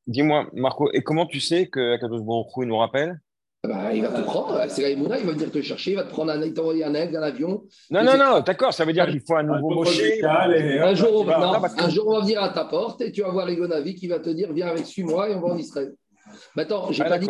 dis-moi, Marco, et comment tu sais que Kadosh Baruch nous rappelle? Bah, il va te prendre, c'est la il va venir te chercher, il va te prendre un, t'envoyer un aigle, un avion. Non, non, non, d'accord, ça veut dire qu'il faut un nouveau moché. Un, jour, on va, non, un jour, on va venir à ta porte et tu vas voir Egonavi qui va te dire Viens avec, suis-moi et on va en Israël. Maintenant, j'ai ah, pas dit.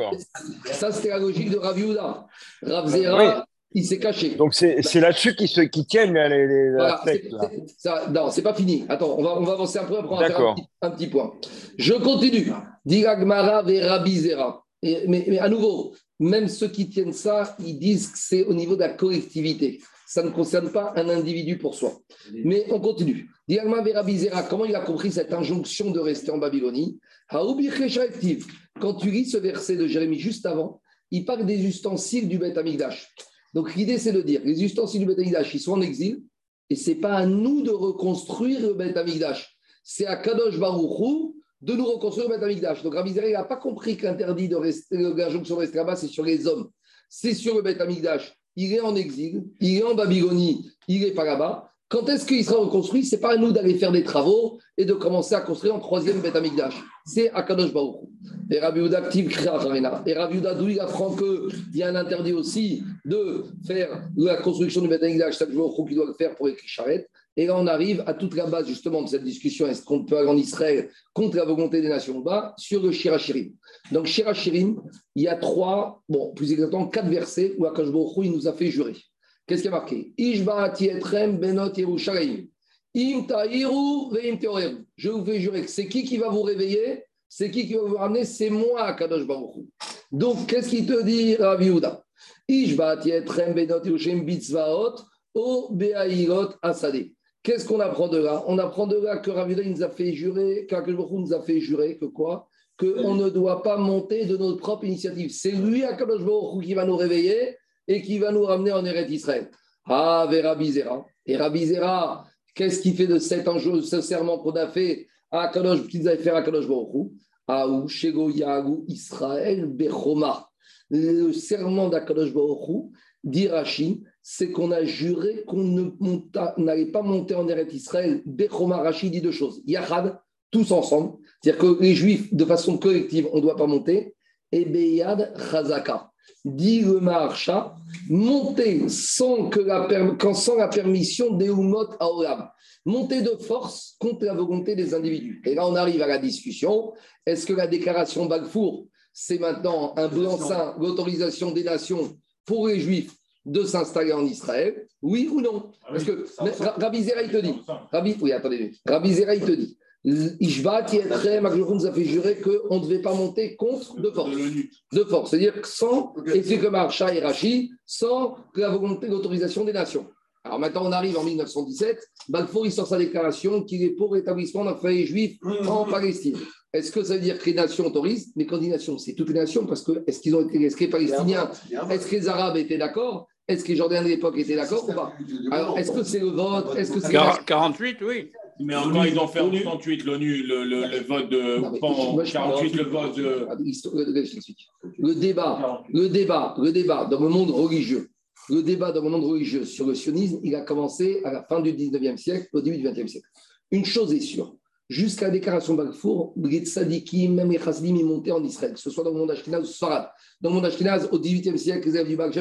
Ça, c'était la logique de Rav Yehuda. Rav Zera, il s'est caché. Donc c'est c'est là-dessus qu'ils se- qu'ils tiennent les, les, la Voilà, c'est- là. c'est- ça- non, c'est pas fini. Attends, on va, on va avancer un peu, après on va faire un petit, un petit point. Je continue. Diragmara Verabizera. Et- Mais, mais à nouveau, même ceux qui tiennent ça, ils disent que c'est au niveau de la collectivité. Ça ne concerne pas un individu pour soi. Mais on continue. Diragmara Verabizera, comment il a compris cette injonction de rester en Babylonie? Quand tu lis ce verset de Jérémie juste avant, il parle des ustensiles du Beth Amikdash. Donc l'idée, c'est de dire les ustensiles du Beth Amikdash, ils sont en exil, et ce n'est pas à nous de reconstruire le Beth Amikdash. C'est à Kadosh Baruch Hu de nous reconstruire le Beth Amikdash. Donc il n'a pas compris que l'interdit de rester, l'injonction de rester là-bas, c'est sur les hommes. C'est sur le Beth Amikdash. Il est en exil, il est en Babylonie, il n'est pas là-bas. Quand est-ce qu'il sera reconstruit? Ce n'est pas à nous d'aller faire des travaux et de commencer à construire un troisième Beth Amikdash. C'est à Kadosh Baruch. Et Rabbi Yehuda active Kriyat Et Rabbi Yehuda, d'où il apprend qu'il y a un interdit aussi de faire la construction du Beth Amikdash, chaque jour, qui doit le faire pour écrire charrette. Et là, on arrive à toute la base justement de cette discussion est-ce qu'on peut aller en Israël contre la volonté des nations bas sur le Shirachirim. Donc, Shirachirim, il y a trois, bon, plus exactement quatre versets où Akash il nous a fait jurer. Qu'est-ce qui est marqué? Benot Yerushalayim. Je vous fais jurer que c'est qui qui va vous réveiller? C'est qui qui va vous ramener? C'est moi, Kadosh Baruch. Donc, qu'est-ce qu'il te dit, Rabbi Yehuda? Benot Yerushalayim bitzvaot o be'airot asade. Qu'est-ce qu'on apprend de là? On apprend de là que il nous a fait jurer, qu'Akadosh nous a fait jurer que quoi? Qu'on ne doit pas monter de notre propre initiative. C'est lui, Akadosh qui va nous réveiller et qui va nous ramener en Eretz Israël. Ah, vers Rabbi Zera. Et Rabbi Zera, qu'est-ce qu'il fait de cet enjeu, ce serment qu'on a fait à Akadosh, qu'ils avaient fait à Akadosh Baruch Hu? Ah, ou Shego Yahu Israël Bechoma. Le serment d'Akadosh Baruch Hu, dit Rashi, c'est qu'on a juré qu'on n'allait pas monter en Eretz Israël. Bechoma, Rashi dit deux choses. Yachad, tous ensemble. C'est-à-dire que les Juifs, de façon collective, on ne doit pas monter. Et Beyad Chazaka. Dit le Maharsha, monter sans, que la, sans la permission des Umot Aolam. Monter de force contre la volonté des individus. Et là, on arrive à la discussion. Est-ce que la déclaration Balfour, c'est maintenant un blanc-seing, l'autorisation des nations pour les Juifs de s'installer en Israël Oui ou non Parce que Rabbi Zera, il te dit, Rabbi, oui, attendez, Rabbi Zera, il te dit, Ishvat Yetrem, Aglochon nous a fait jurer qu'on ne devait pas monter contre de force. De force, c'est-à-dire sans, et c'est comme Archa et Rachi, sans la volonté d'autorisation des nations. Alors maintenant, on arrive en 1917, Balfour, il sort sa déclaration qu'il est pour l'établissement d'un foyer juif en Palestine. Est-ce que ça veut dire que les nations autorisent? Mais quand on dit nations, c'est toutes les nations, parce que est-ce qu'ils ont été, est-ce que les Palestiniens, est-ce que les Arabes étaient d'accord? Est-ce que les Jordaniens de l'époque étaient d'accord ou pas Alors, est-ce que c'est le vote Est-ce que c'est Quar- 48, oui. Mais encore, ils ont fait en 68 l'ONU, le, le, le vote de. Non, en moi, parle 48, le vote de. Ah, t'explique. Le débat, le débat, le débat dans le monde religieux, le débat dans le monde religieux sur le sionisme, il a commencé à la fin du 19e siècle, au début du 20e siècle. Une chose est sûre, jusqu'à la déclaration Balfour, les tzadikim, même les chassidim, ils montaient en Israël, que ce soit dans le monde ashkénaz ou Sfarad. Dans le monde ashkénaz, au 18e siècle, les élèves du Baal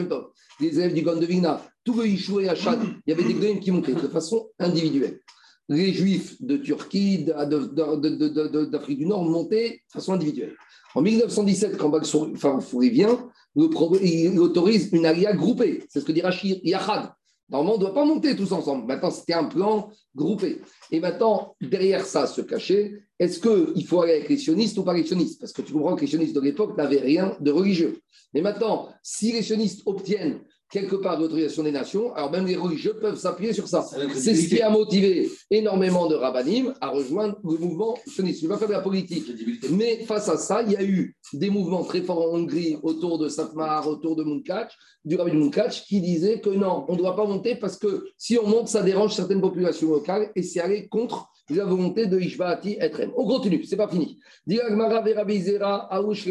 les élèves du Vilna, tout le Yishua et Hachad, il y avait des goyim qui montaient de façon individuelle. Les juifs de Turquie, d'Afrique du Nord montaient de façon individuelle. En 1917, quand Balfour enfin, vient, il autorise une alia groupée. C'est ce que dit Rachid Yahad. Normalement, on ne doit pas monter tous ensemble. Maintenant, c'était un plan groupé. Et maintenant, derrière ça, se cacher, est-ce qu'il faut aller avec les sionistes ou pas les sionistes? Parce que tu comprends que les sionistes de l'époque n'avaient rien de religieux. Mais maintenant, si les sionistes obtiennent quelque part l'autorisation des nations, alors même les religieux peuvent s'appuyer sur ça. C'est ce qui a motivé énormément de rabbinim à rejoindre le mouvement sioniste. Je ne vais pas faire de la politique. Mais face à ça, il y a eu des mouvements très forts en Hongrie autour de Satmar, autour de Munkac, du rabbi de Munkac, qui disaient que non, on ne doit pas monter parce que si on monte, ça dérange certaines populations locales et c'est aller contre la volonté de Ishbaati Etrem. On continue, c'est pas fini. Diragmara Verabi Zera, Aouch.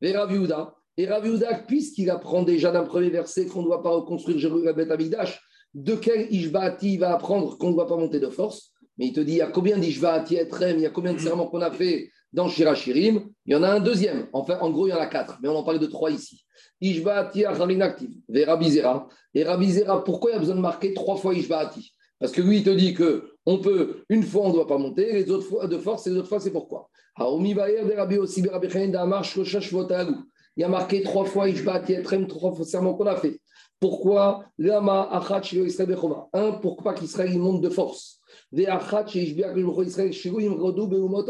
Vera Viuda. Et Rav puisqu'il apprend déjà d'un premier verset qu'on ne doit pas reconstruire Jérusalem Amikdash, de quel Ishbaati il va apprendre qu'on ne doit pas monter de force Mais il te dit, il y a combien d'Ishbaati Etrem Il y a combien de serments qu'on a fait dans Shirachirim Il y en a un deuxième. Enfin, en gros, il y en a quatre, mais on en parle de trois ici. Ishbaati Acharin Active, Vera Bizera. Et Rabizera, pourquoi il y a besoin de marquer trois fois Ishbaati Parce que lui, il te dit que on peut, une fois, on ne doit pas monter, les autres fois de force, et les autres fois, c'est pourquoi? Haomi Bayer Chaim Damar Shloshah Shvotagu. Il y a marqué trois fois Ishbaati Etrem, trois fois serment qu'on a fait. Pourquoi Lama achat Israël. Un, pourquoi qu'Israël il monte de force. Ve achat Israël beumot.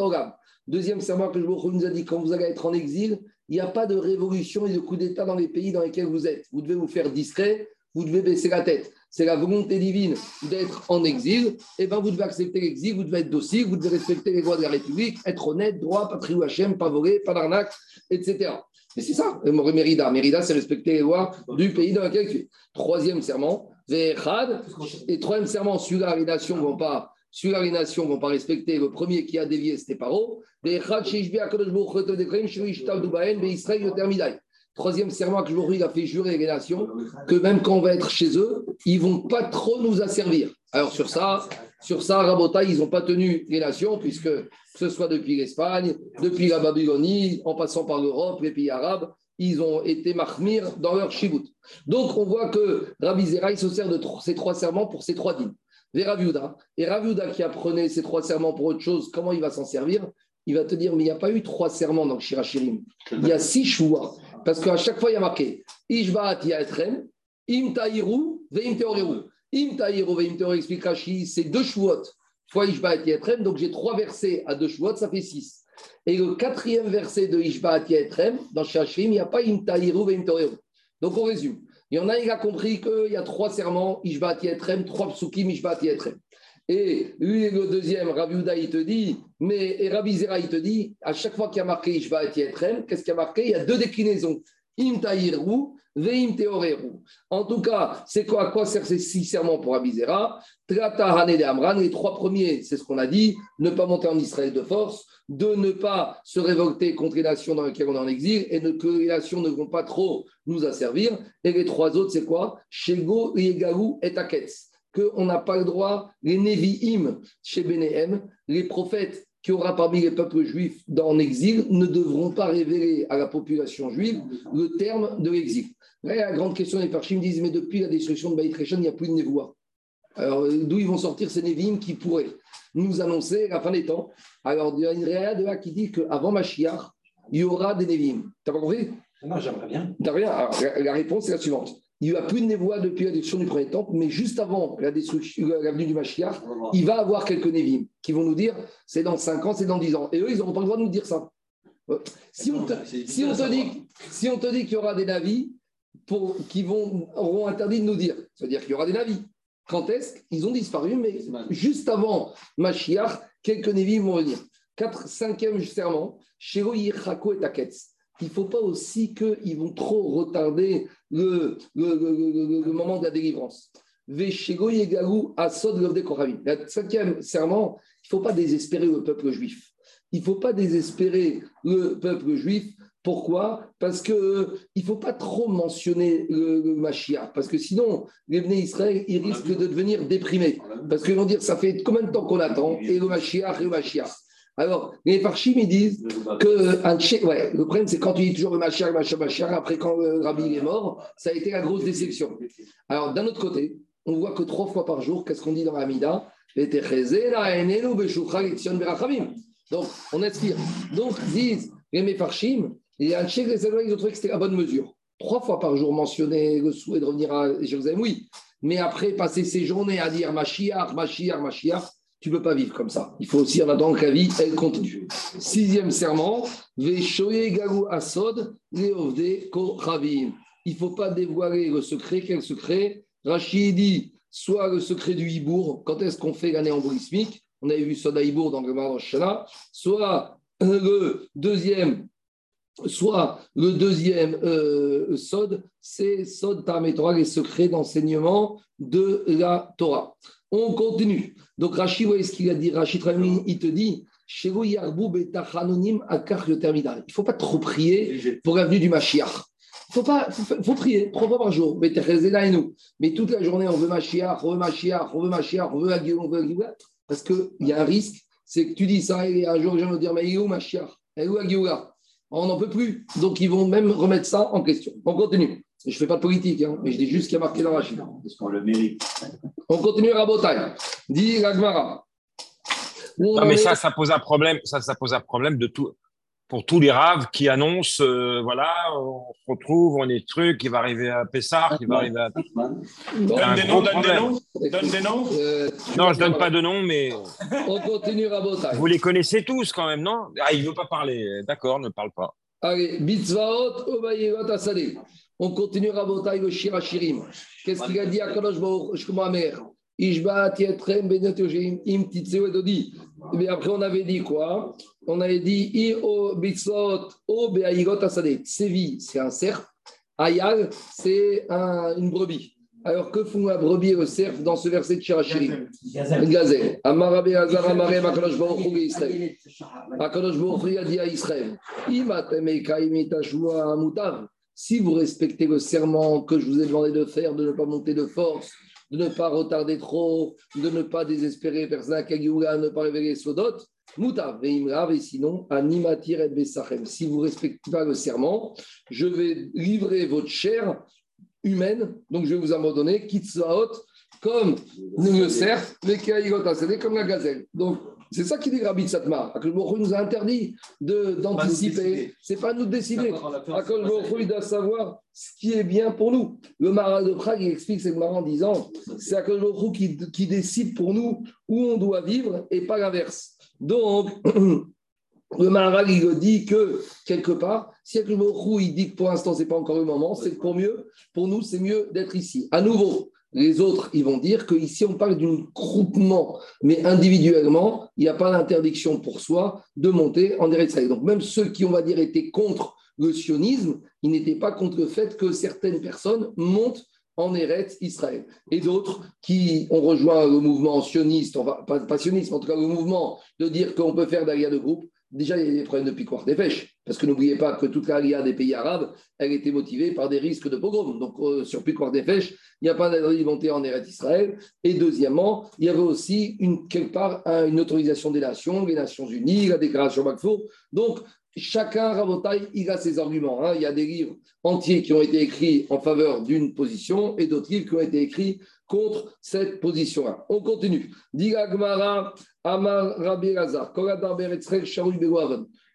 Deuxième serment que je nous a dit, quand vous allez être en exil, il n'y a pas de révolution et de coup d'État dans les pays dans lesquels vous êtes. Vous devez vous faire discret, vous devez baisser la tête. C'est la volonté divine d'être en exil. Et bien, vous devez accepter l'exil, vous devez être docile, vous devez respecter les lois de la République, être honnête, droit, patriote Hachem, pas voler, pas d'arnaque, etc. Mais c'est ça, Mérida. Mérida, c'est respecter les lois du pays dans lequel tu es. Troisième serment, Vechad. Et troisième serment, celui-là, les nations ne vont pas. Celui-là, les nations vont pas respecter. Le premier qui a dévié, c'était Paro. Troisième serment que je a fait jurer les nations que même quand on va être chez eux, ils vont pas trop nous asservir. Alors sur ça, sur ça, Rabota, ils n'ont pas tenu les nations, puisque que ce soit depuis l'Espagne, depuis la Babylonie, en passant par l'Europe, les pays arabes, ils ont été mahmir dans leur chibout. Donc on voit que Rabbi Zera, il se sert de ces trois serments pour ces trois dîmes. Et Raviuda, et Raviuda qui apprenait ces trois serments pour autre chose, comment il va s'en servir? Il va te dire, mais il n'y a pas eu trois serments dans le Shirachirim. Il y a six choix. Parce qu'à chaque fois, il y a marqué Ishbaat Yaetrem, Im Taïru, Veim Teoreru. Im Taïru, Veim Teoreru explique Rashi, c'est deux chouot, fois Ishbaat Yaetrem. Donc j'ai trois versets à deux chouot, ça fait six. Et le quatrième verset de Ishbaat Yaetrem, dans Shachim, il n'y a pas Im Taïru, Veim Teoreru. Donc on résume. Il y en a, il a compris qu'il y a trois serments, Ishbaat Yaetrem, trois psukim, Ishbaat Yaetrem. Et lui, le deuxième, Rabbi Uda, il te dit, mais et Rabbi Zera, il te dit, à chaque fois qu'il y a marqué Ishva et Yetrem, qu'est-ce qu'il y a marqué? Il y a deux déclinaisons. Im Veim Teoreru. En tout cas, c'est quoi, à quoi servent ces six serments pour Rabbi Zera Trata Hane de Amran, les trois premiers, c'est ce qu'on a dit, ne pas monter en Israël de force, de ne pas se révolter contre les nations dans lesquelles on est en exil, et que les nations ne vont pas trop nous asservir. Et les trois autres, c'est quoi? Shego, Yegaru et Taketz qu'on n'a pas le droit, les Nevi'im chez Bénéhem, les prophètes qui aura parmi les peuples juifs dans l'exil ne devront pas révéler à la population juive le terme de l'exil. la grande question des Parchim disent Mais depuis la destruction de Baït il n'y a plus de Névoa. Alors, d'où ils vont sortir ces Nevi'im qui pourraient nous annoncer la fin des temps? Alors, il y a une réalité de là qui dit qu'avant Mashiach, il y aura des Nevi'im. T'as pas compris? Non, j'aimerais bien. T'as rien? Alors, la réponse est la suivante il n'y a plus de névoie depuis la destruction du premier temple, mais juste avant la destruction, l'avenue du Mashiach, il va avoir quelques Névim qui vont nous dire c'est dans 5 ans, c'est dans 10 ans. Et eux, ils n'auront pas le droit de nous dire ça. Si on te, si on te dit, si on te dit qu'il y aura des navis pour, qui vont, auront interdit de nous dire, ça veut dire qu'il y aura des navis. Quand est-ce qu'ils ont disparu Mais juste avant Mashiach, quelques Névim vont venir. 4, 5e serment, Shiro et Taketz il ne faut pas aussi qu'ils vont trop retarder le, moment de la délivrance. Le cinquième serment, il ne faut pas désespérer le peuple juif. Il ne faut pas désespérer le peuple juif. Pourquoi? Parce qu'il ne faut pas trop mentionner le, le Mashiach, parce que sinon, les Bnei Israël, ils risquent de devenir déprimés. Parce qu'ils vont dire, ça fait combien de temps qu'on attend? Et le Mashiach, et le Mashiach. Alors, les Farchim, ils disent que un ouais, le problème, c'est quand tu dis toujours le Machar, le Machar, après quand le Rabbi est mort, ça a été la grosse déception. Alors, d'un autre côté, on voit que trois fois par jour, qu'est-ce qu'on dit dans la Mida Donc, on inspire. Donc, disent les Mefarchim, et un les ils ont trouvé que c'était la bonne mesure. Trois fois par jour mentionner le souhait de revenir à Jérusalem, oui. Mais après, passer ces journées à dire Mashiach, Mashiach, Mashiach, tu ne peux pas vivre comme ça. Il faut aussi en attendant que la vie, elle continue. Sixième serment, Il ne faut pas dévoiler le secret. Quel secret? Rachid dit soit le secret du hibour, quand est-ce qu'on fait l'année embolismique On avait vu Soda Hibour dans le Shana, soit le deuxième soit le deuxième euh, Sod, c'est Sod Torah, les secrets d'enseignement de la Torah. On continue. Donc Rachid, voyez ce qu'il a dit. Rachid il te dit il ne faut pas trop prier pour l'avenue du Mashiach. Il faut, pas, faut, prier trois fois par jour. Mais toute la journée, on veut Mashiach, on veut Mashiach, on veut Mashiach, on veut Agilon, on veut. Parce qu'il y a un risque, c'est que tu dis ça et un jour, les gens vont dire Mais il où Mashiach? Est où On n'en peut plus. Donc, ils vont même remettre ça en question. On continue. Je ne fais pas de politique, hein, mais je dis juste ce qui a marqué dans Rachid. Parce qu'on le mérite. On continue à Botaï. Dit Gagmara. Non, mais ça, ça pose un problème. Ça, ça pose un problème de tout. pour tous les raves qui annoncent, euh, voilà, on se retrouve, on est truc, il va arriver à Pessar, il va arriver à... Donne des noms, donne des noms. Donne des noms. Euh, Non, je donne pas de nom, mais On continue Rabotai. vous les connaissez tous quand même, non? Ah, il veut pas parler. D'accord, ne parle pas. Allez, Bitzvaot, Obayevot, Asadeh. On continue Rabotai, le Shirachirim. Qu'est-ce qu'il a dit à Kadosh Baruch Amer? Ishba Tietrem Benet Yosheim Im Titzeo Edodi. Mais après, on avait dit quoi? On avait dit I o Bitzvaot, O Beaïgot Asadeh. Sévi, c'est un cerf. Ayal, c'est un- une brebis. Alors, que font la brebis et le cerf dans ce verset de Shirachirim Une Gazelle. gazelle. Amar Hazar Amarem Akadosh Baruch Hu Israël. Akadosh Baruch Hu a dit à Israël Imatem Ekaim Itashua Mutav. Si vous respectez le serment que je vous ai demandé de faire, de ne pas monter de force, de ne pas retarder trop, de ne pas désespérer personne Kagiula, ne pas révéler Sodot, Veimrav, et sinon, Animatir et Besachem. Si vous ne respectez pas le serment, je vais livrer votre chair humaine, donc je vais vous abandonner, Kitsaot, comme le cerf, c'est comme la gazelle. Donc, c'est ça qui dit Rabbi Satmar. Hu nous a interdit d'anticiper. C'est pas à nous de décider. Hu, il doit savoir ce qui est bien pour nous. Le Maral de Prague, il explique c'est marrant en disant c'est Hu qui, qui décide pour nous où on doit vivre et pas l'inverse. Donc, le Maharal, il dit que, quelque part, si Hu, il dit que pour l'instant, ce n'est pas encore le moment, c'est pour mieux, pour nous, c'est mieux d'être ici. À nouveau, les autres, ils vont dire qu'ici, on parle d'un groupement, mais individuellement, il n'y a pas d'interdiction pour soi de monter en Eretz Israël. Donc, même ceux qui, on va dire, étaient contre le sionisme, ils n'étaient pas contre le fait que certaines personnes montent en Eretz Israël. Et d'autres qui ont rejoint le mouvement sioniste, pas, pas sioniste, en tout cas le mouvement de dire qu'on peut faire d'alia de groupe, Déjà, il y a des problèmes de piquoire des pêches, parce que n'oubliez pas que toute l'alia des pays arabes, elle était motivée par des risques de pogrom. Donc, euh, sur piquoire des pêches, il n'y a pas monter en Eretz Israël. Et deuxièmement, il y avait aussi quelque part un- une autorisation des nations, les Nations Unies, la déclaration Balfour. Donc, chacun, Rabotai, il a ses arguments. hein. Il y a des livres entiers qui ont été écrits en faveur d'une position et d'autres livres qui ont été écrits contre cette position-là. On continue. Diga Amar Koladar.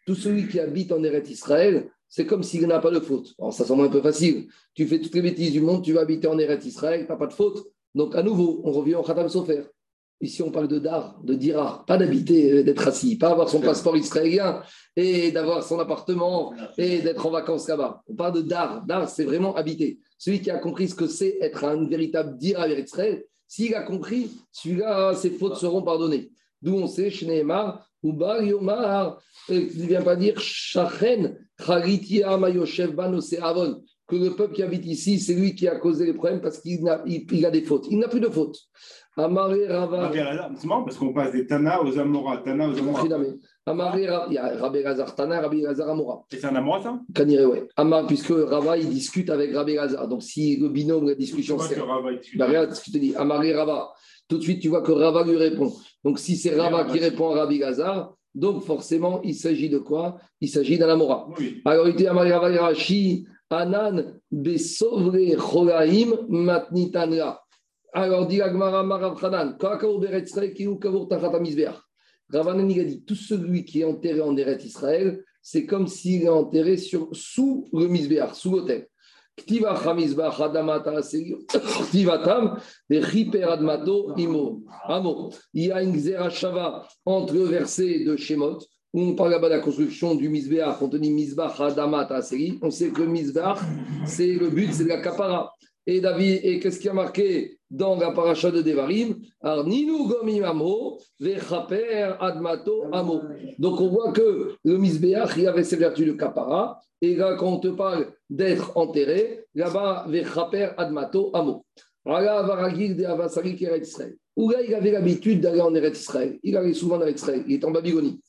Tout celui qui habite en Eretz Israël, c'est comme s'il n'a pas de faute. Alors, ça semble un peu facile. Tu fais toutes les bêtises du monde, tu vas habiter en Eretz Israël, tu n'as pas de faute. Donc, à nouveau, on revient au Khatam Sofer. Ici, on parle de dar, de dirar, pas d'habiter, euh, d'être assis, pas avoir son passeport israélien et d'avoir son appartement et d'être en vacances là-bas. On parle de dar. Dar, c'est vraiment habiter. Celui qui a compris ce que c'est être un véritable dira avec Israël, s'il a compris, celui-là, ses fautes seront pardonnées. D'où on sait, Shneemar, ou Bar Yomar, euh, il ne vient pas dire Shachen, Charitia, Mayoshev, Ban, Avon, que le peuple qui habite ici, c'est lui qui a causé les problèmes parce qu'il a, il- il a des fautes. Il n'a plus de fautes. Amaré Rava. C'est marrant parce qu'on passe des Tana aux Amora. Tana aux Amora. Amaré Ra- il y a Rabbi Lazar Tana, Rabbi Lazar Amora. Et c'est un Amora, ça? Kanire, ouais. Amar, puisque Rava, il discute avec Rabbi Lazar. Donc, si le binôme, la discussion, c'est. que Rabba, il discute. Bah, regarde ce que je te dis. Amaré Rava. Tout de suite, tu vois que Rava lui répond. Donc, si c'est Rava qui répond à Rabbi Lazar, donc forcément, il s'agit de quoi? Il s'agit d'un Amora. Oui. Alors, il dit Rava Rashi, Anan, Besovre, Cholaim, Matnitanra. Alors, dit Agmara Marav Hanan, Kakao Beretzre, Kiou Kavur Tachat HaMizbeach. Ravanan, il a dit tout celui qui est enterré en Eret Israël, c'est comme s'il est enterré sur, sous le Mizbeach, sous l'autel. Il y a une Xerashava entre le verset de Shemot, où on parle là-bas de la construction du Mizbeach, on te dit Mizbach Adamat Aseri. On sait que le Mizbeach, c'est le but, c'est de la kapara. Et David, et qu'est-ce qui a marqué dans la paracha de Devarim? Admato amo. Donc on voit que le Mizbeach, il avait ses vertus de kapara. Et là, quand on te parle d'être enterré, là-bas, vechaper admato amo. Où il avait l'habitude d'aller en Eretz Israël. Il allait souvent en Eretz. Il est en Babylonie.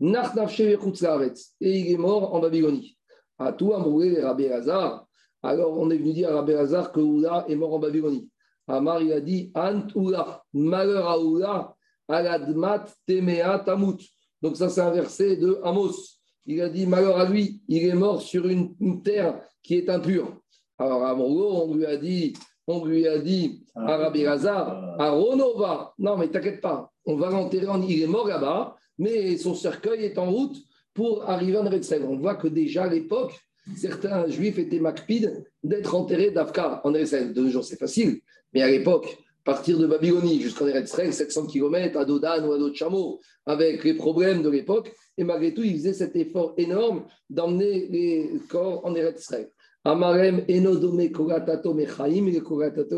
Et il est mort en Babylonie. À tout Amroué, Rabbi Hazar. Alors, on est venu dire à Rabbi Hazar que Oula est mort en Babylonie. Amar, il a dit Ant Oula, malheur à Oula, aladmat temea tamut. Donc, ça, c'est un verset de Amos. Il a dit malheur à lui, il est mort sur une, terre qui est impure. Alors, à Morgo, on lui a dit, on lui a dit à Rabbi à Ronova, non, mais t'inquiète pas, on va l'enterrer, en- il est mort là-bas, mais son cercueil est en route pour arriver en Eretz. On voit que déjà à l'époque, certains juifs étaient macpides d'être enterrés d'Afka en Eretz. De nos jours, c'est facile, mais à l'époque, partir de Babylonie jusqu'en Eretz Israël, 700 km à Dodan ou à d'autres chameaux, avec les problèmes de l'époque, et malgré tout, ils faisaient cet effort énorme d'emmener les corps en Eretz. Amarem enodome koratato mechaim et koratato.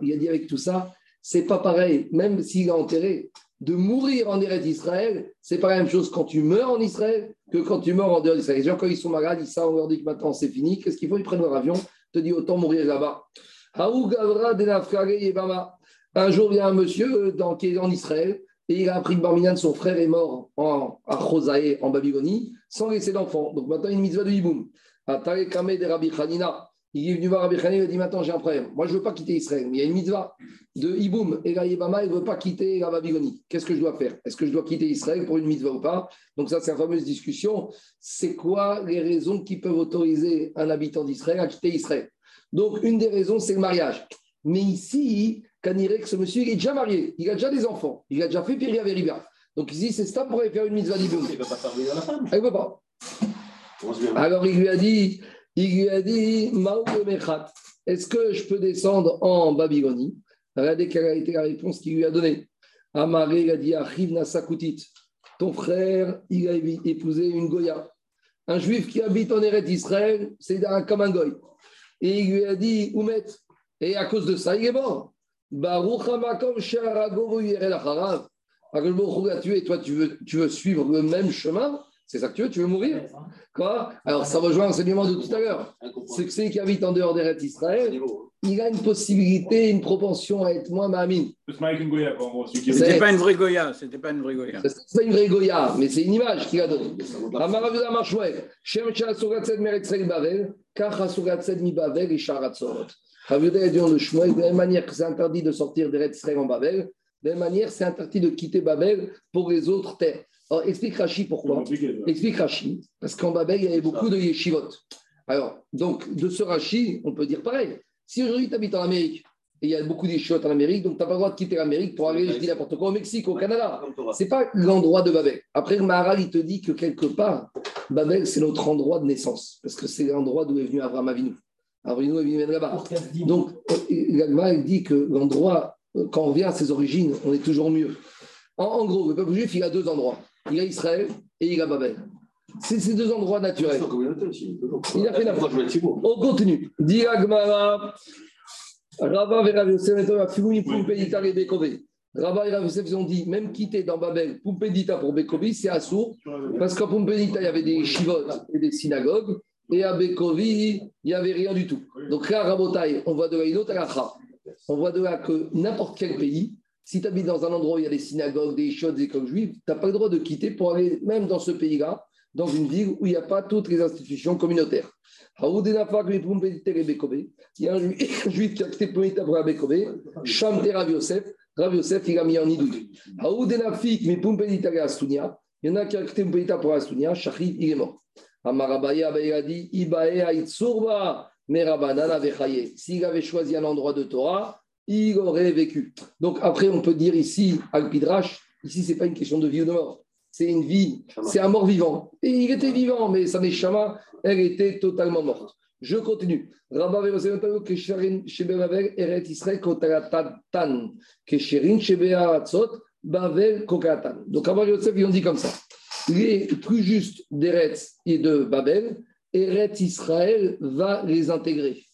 Il a dit avec tout ça, c'est pas pareil, même s'il est enterré, de mourir en Eretz Israël, c'est pas la même chose quand tu meurs en Israël que quand tu meurs en dehors d'Israël. Les gens, quand ils sont malades, ils savent, on leur dit que maintenant c'est fini. Qu'est-ce qu'ils font Ils prennent leur avion, te dit autant mourir là-bas. Un jour, il y a un monsieur qui est en Israël et il a appris que Barminan, son frère, est mort en, à Chosae, en Babylonie, sans laisser d'enfant. Donc maintenant, il y a une mitzvah de Hiboum. Tarekame de. Il est venu voir Rabbi Hanina, il a dit Maintenant, j'ai un problème. Moi, je ne veux pas quitter Israël, mais il y a une mitzvah de Hiboum. Et Yebama, il ne veut pas quitter la Babylonie. Qu'est-ce que je dois faire? Est-ce que je dois quitter Israël pour une mitzvah ou pas? Donc, ça, c'est la fameuse discussion. C'est quoi les raisons qui peuvent autoriser un habitant d'Israël à quitter Israël? Donc, une des raisons, c'est le mariage. Mais ici, Kanirek, ce monsieur, il est déjà marié, il a déjà des enfants, il a déjà fait Piria Veriba. Donc ici, c'est ça pour aller faire une mitzvah d'Iboum. Il ne va pas faire venir la femme. Il ne peut pas. Alors il lui a dit, il lui a dit, est-ce que je peux descendre en Babylonie? Regardez quelle a été la réponse qu'il lui a donnée. Amaré, il a dit, Achiv Nasakutit, ton frère, il a épousé une Goya. Un juif qui habite en Eretz Israël, c'est comme un goy. Et il lui a dit, Oumet, et à cause de ça, il est mort. Baruch hamakom l'a tué, et toi, tu veux, tu veux suivre le même chemin? C'est ça que tu veux Tu veux mourir? Quoi? Alors, ça rejoint l'enseignement de tout à l'heure. C'est que celui qui habite en dehors d'Eretz Israël, il a une possibilité, une propension à être moins C'est- C'était pas une vraie Goya, c'était pas une vraie Goya. C'est pas une vraie Goya, mais c'est une image qu'il a donnée. Amaravuda Marshwell, Shem Shasuratzed Meretzrel Bavel, Kach Asuratzed Mi Bavel et Sharatzorot. Ravuda a dit en le Shmuel, de la même manière que c'est interdit de sortir d'Eretz Israël en Babel, de la même manière c'est interdit de quitter Babel pour les autres terres. Alors explique C'est pourquoi. Explique Rashi, parce qu'en Babel, il y avait beaucoup de yeshivot. Alors, donc, de ce Rashi, on peut dire pareil. Si aujourd'hui tu habites en Amérique, et il y a beaucoup de yeshivot en Amérique, donc tu n'as pas le droit de quitter l'Amérique pour aller, je dis n'importe quoi, au Mexique, au Canada. C'est pas l'endroit de Babel. Après, le Maharal, il te dit que quelque part, Babel, c'est notre endroit de naissance, parce que c'est l'endroit d'où est venu Abraham Avinu. Est venu là-bas. Donc, l'Agma, il dit que l'endroit, euh, quand on revient à ses origines, on est toujours mieux. En, en gros, le peuple juif, il a deux endroits. Il a Israël et il a Babel. C'est ces deux endroits naturels. Il a fait la On continue. Dit Agmara, Rava et Rav Yosef, Pumpedita et Rav Yosef, ils ont dit, même quitter dans Babel, Pumpedita pour Bekovi, c'est assourd, parce qu'à Pumpedita, il y avait des chivotes et des synagogues, et à Bekovi, il n'y avait rien du tout. Donc là, Rabotai, on voit de là une autre. On voit de là que n'importe quel pays, si tu habites dans un endroit où il y a des synagogues, des choses, des écoles juives, tu n'as pas le droit de quitter pour aller même dans ce pays-là, dans une ville où il n'y a pas toutes les institutions communautaires. Il y a un juif- qui a quitté pour la Bekové, Shamte Rav Yosef. Rav Yosef, il a mis en Astunia. Il y en a qui a quitté pour Astunia, Shachid, il est mort. Amarabaya, a dit Ibae. S'il avait choisi un endroit de Torah, il aurait vécu. Donc après, on peut dire ici, Al-Pidrash, ici, ce n'est pas une question de vie ou de mort. C'est une vie, c'est un mort vivant. Et il était vivant, mais sa neshama, elle était totalement morte. Je continue. Donc, Rabba Yosef, ils ont dit comme ça. Les plus justes d'Eretz et de Babel, Eretz Israël va les intégrer.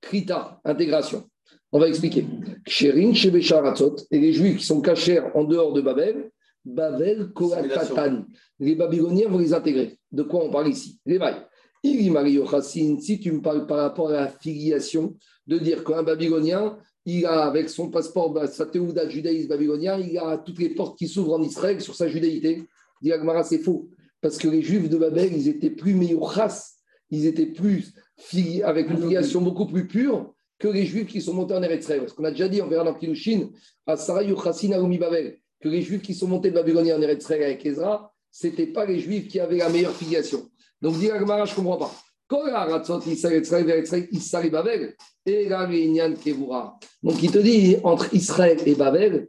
Krita, intégration. On va expliquer. Ksherin et les Juifs qui sont cachés en dehors de Babel, Babel Koratatan. Les Babyloniens vont les intégrer. De quoi on parle ici? Les mailles. Iri Mario si tu me parles par rapport à la filiation, de dire qu'un Babylonien, il a avec son passeport, bah, sa théouda judaïsme babylonien, il a toutes les portes qui s'ouvrent en Israël sur sa judaïté. Dit c'est faux. Parce que les Juifs de Babel, ils étaient plus meilleuras, ils étaient plus avec une filiation beaucoup plus pure que les Juifs qui sont montés en Eretz. Parce qu'on a déjà dit, on verra dans Kilushin, à Sarah Yuchassin Aoumi Babel, que les Juifs qui sont montés de Babylonie en Eretz avec Ezra, ce n'étaient pas les Juifs qui avaient la meilleure filiation. Donc, dit Agmara, je ne comprends pas. Donc, il te dit, entre Israël et Babel,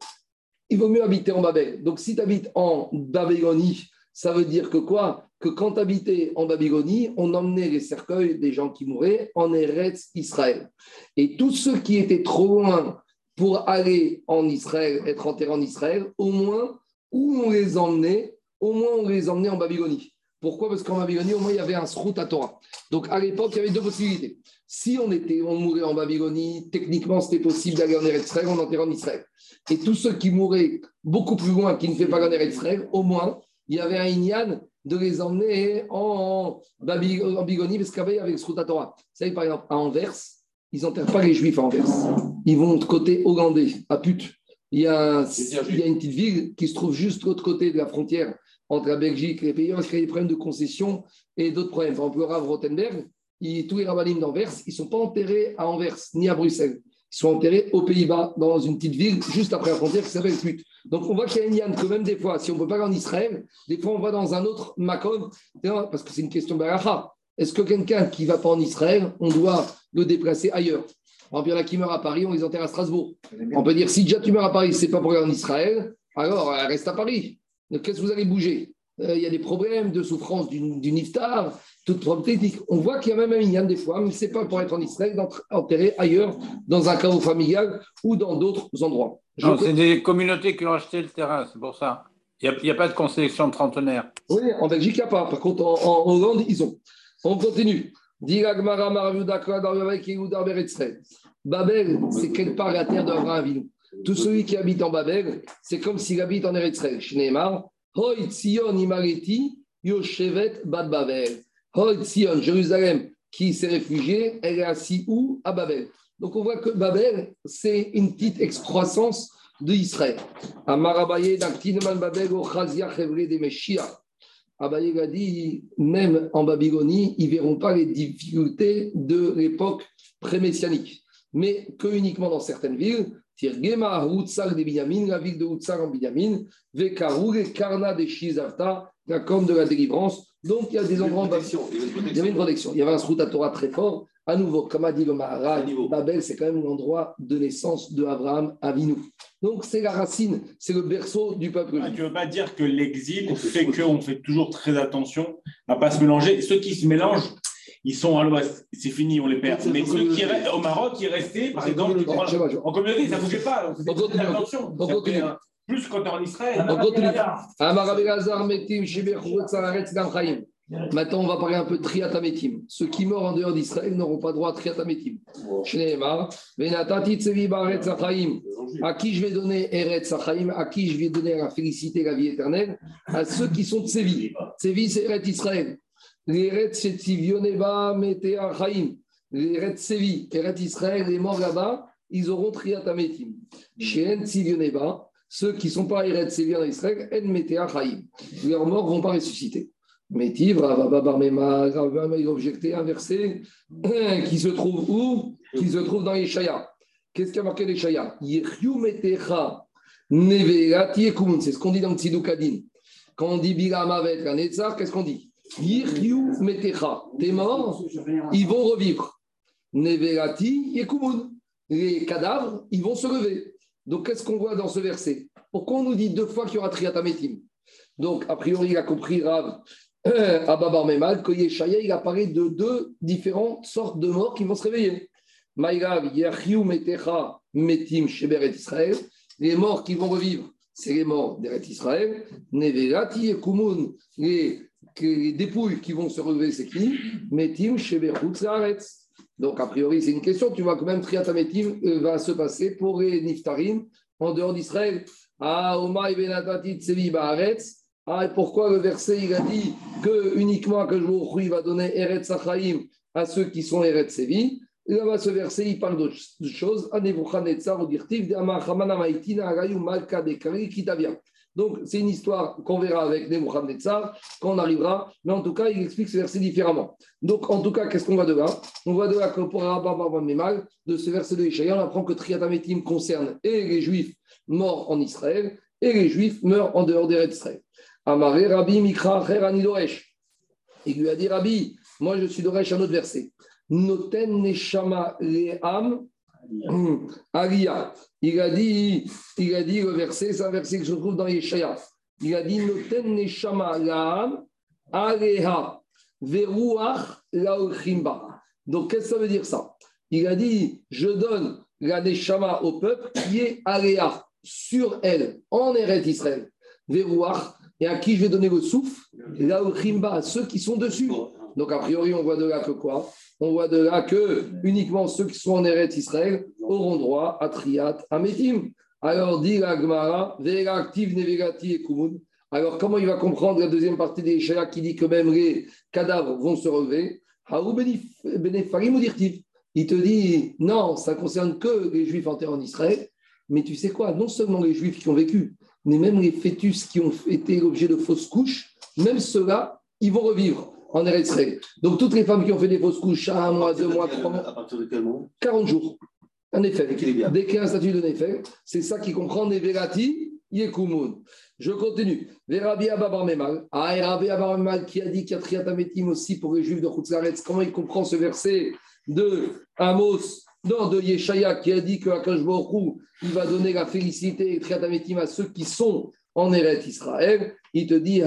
il vaut mieux habiter en Babel. Donc, si tu habites en Babylonie, Ça veut dire que quoi? Que quand tu habitais en Babylonie, on emmenait les cercueils des gens qui mouraient en Eretz Israël. Et tous ceux qui étaient trop loin pour aller en Israël, être enterrés en Israël, au moins, où on les emmenait, au moins on les emmenait en Babylonie. Pourquoi? Parce qu'en Babylonie, au moins, il y avait un srout à Torah. Donc, à l'époque, il y avait deux possibilités. Si on, était, on mourait en Babylonie, techniquement, c'était possible d'aller en Eretz on enterrait en Israël. Et tous ceux qui mouraient beaucoup plus loin, qui ne fait pas en Eretz au moins, il y avait un Inyan de les emmener en, Baby- en Babylonie, parce qu'avait avec le srout à Torah. Vous savez, par exemple, à Anvers, ils n'enterrent pas les Juifs à Anvers. Ils vont de côté hollandais, à Pute. Il y, a il y a une petite ville qui se trouve juste de l'autre côté de la frontière entre la Belgique et les pays, parce qu'il y a des problèmes de concession et d'autres problèmes. Par exemple, le Rav Rothenberg, il- tous les rabbinim d'Anvers, ils ne sont pas enterrés à Anvers ni à Bruxelles. Ils sont enterrés aux Pays-Bas, dans une petite ville juste après la frontière qui s'appelle Pute. Donc on voit qu'il y a une yann que même des fois, si on ne peut pas aller en Israël, des fois on va dans un autre Macon, parce que c'est une question de. Est-ce que quelqu'un qui ne va pas en Israël, on doit le déplacer ailleurs? Exemple, il y en a qui meurent à Paris, on les enterre à Strasbourg. On peut dire, si déjà tu meurs à Paris, c'est pas pour aller en Israël, alors euh, reste à Paris. Donc, Qu'est-ce que vous allez bouger? Euh, Il y a des problèmes de souffrance du, du niftar, toute problème technique. On voit qu'il y a même un minyan des fois, mais ce n'est pas pour être en Israël, enterré ailleurs, dans un caveau familial ou dans d'autres endroits. Je Non, co- c'est des communautés qui ont acheté le terrain, c'est pour ça. Il n'y a, pas de consélection de trentenaire. Oui, en Belgique, il n'y a pas. Par contre, en, en Hollande, ils ont. On continue. Babel, c'est quelque part la terre d'Abraham Avinu. Tout celui qui habite en Babel, c'est comme s'il habite en Eretzrel. Shneemar, Hoi Tzion Imareti, Yoshevet Bad Babel. Tzion, Jérusalem, qui s'est réfugiée, elle est assise où? À Babel. Donc on voit que Babel, c'est une petite excroissance d'Israël. Amarabaye, Daktineman Babel, Ochazia, Chevre de Meshiach. Abaye a dit, même en Babylonie, ils ne verront pas les difficultés de l'époque pré-messianique, mais que uniquement dans certaines villes. Tirgema, Houtsar de Binyamin, la ville de Houtsar en Binyamin, Vekarou, et Karna de la corne de la délivrance. Donc il y a des endroits. Il y avait une protection. Il y avait un Srout Torah très fort. À nouveau, comme a dit le Maharal, Babel, c'est quand même l'endroit de naissance de Abraham Avinu. Donc c'est la racine, c'est le berceau du peuple Ah, tu ne veux pas dire que l'exil fait qu'on fait toujours très attention à ne pas se mélanger. Ceux qui se mélangent, ils sont à l'ouest. C'est fini, on les perd. Mais ceux qui restent au Maroc, ils restaient, par exemple, en communauté, ça ne bougeait pas. On continue. On continue. Plus quand en Israël. On continue. Maintenant, on va parler un peu de Triatametim. Ceux qui meurent en dehors d'Israël n'auront pas droit à Achaim. À qui je vais donner Eretz Achaim? À qui je vais donner la félicité, la vie éternelle? À ceux qui sont Tsevi. Tsevi, c'est Eretz Israël. Les Eretz, c'est Tzivioneba, Mete Achaim. Les Eretz Tsevi, Eretz Israël, les morts là-bas, ils auront Triatametim. Shen Tzivioneba, ceux qui ne sont pas Eretz Tsevi en Israël, En Mete Achaim. Leurs morts ne vont pas ressusciter. Métiv, Ravaba Barmema, Ravama, il a objecté un verset qui se trouve où? Qui se trouve dans Yeshaya. Qu'est-ce qu'il y a marqué dans Yeshaya? Yechiu metecha ekumun. C'est ce qu'on dit dans Kadin. Quand on dit Bilam avec un Netzar, qu'est-ce qu'on dit? Metecha. T'es mort, ils vont revivre. Nevelati yekumun. Les cadavres, ils vont se lever. Donc, qu'est-ce qu'on voit dans ce verset? Pourquoi on nous dit deux fois qu'il y aura Triatametim Donc, a priori, il a compris Rav euh, à Babar Memad que Yeshaya, il apparaît de deux différentes sortes de morts qui vont se réveiller. Metecha, Metim, Sheber et Israël. Les morts qui vont revivre, c'est les morts d'Eret Israël. Nevelati et Kumun, les, les dépouilles qui vont se relever, c'est qui Metim, Sheber, Hutzaretz. Donc, a priori, c'est une question. Tu vois que même Triatametim euh, va se passer pour les Niftarim en dehors d'Israël. Ah, Oma, Benatati, Tsevi, Baaretz. Ah, et pourquoi le verset, il a dit que uniquement que il va donner Eretz Sachaim à ceux qui sont Eretz Sevi? Là-bas, ce verset, il parle d'autre chose. Donc, c'est une histoire qu'on verra avec Nebuchadnezzar quand on arrivera, mais en tout cas, il explique ce verset différemment. Donc, en tout cas, qu'est-ce qu'on voit de là? On voit de là que pour Rabba de ce verset de Ishaïa, on apprend que Triatametim concerne et les Juifs morts en Israël et les Juifs meurent en dehors des d'Israël. Amaré Rabbi Mikra Cherani Doresh. Il lui a dit Rabbi, moi je suis Doresh, un autre verset. Noten Neshama Le'am Aria. Il a dit, il a dit le verset, c'est un verset que je trouve dans Yeshaya. Il a dit Noten Neshama Laam Aleha Veruach Laochimba. Donc, qu'est-ce que ça veut dire ça? Il a dit Je donne la Neshama au peuple qui est Aleha sur elle, en Eret Israël. Veruach, et à qui je vais donner le souffle à ceux qui sont dessus. Donc, a priori, on voit de là que quoi? On voit de là que uniquement ceux qui sont en Eretz Israël auront droit à Triat, à Metim. Alors, dit la Gemara, Ve'aktiv nevegati et kumun. Alors, comment il va comprendre la deuxième partie des Ishaïa qui dit que même les cadavres vont se relever? Il te dit, non, ça concerne que les Juifs enterrés en Israël. Mais tu sais quoi? Non seulement les Juifs qui ont vécu, mais même les fœtus qui ont été l'objet de fausses couches, même ceux-là, ils vont revivre en Eretz. Donc, toutes les femmes qui ont fait des fausses couches, un mois, deux mois, trois mois, À partir de quel moment? 40 jours. Un effet. Dès qu'il y a un statut de effet, c'est ça qui comprend Neverati, Yekumun. Je continue. Verabi Ababar Memal. Ah, et Rabbi Ababar Memal qui a dit qu'il y a Triatametim aussi pour les juifs de Chutzlaretz. Comment il comprend ce verset de Amos, non, de Yeshaya qui a dit que Akash il va donner la félicité et Triatametim à ceux qui sont en Eretz Israël. Il te dit.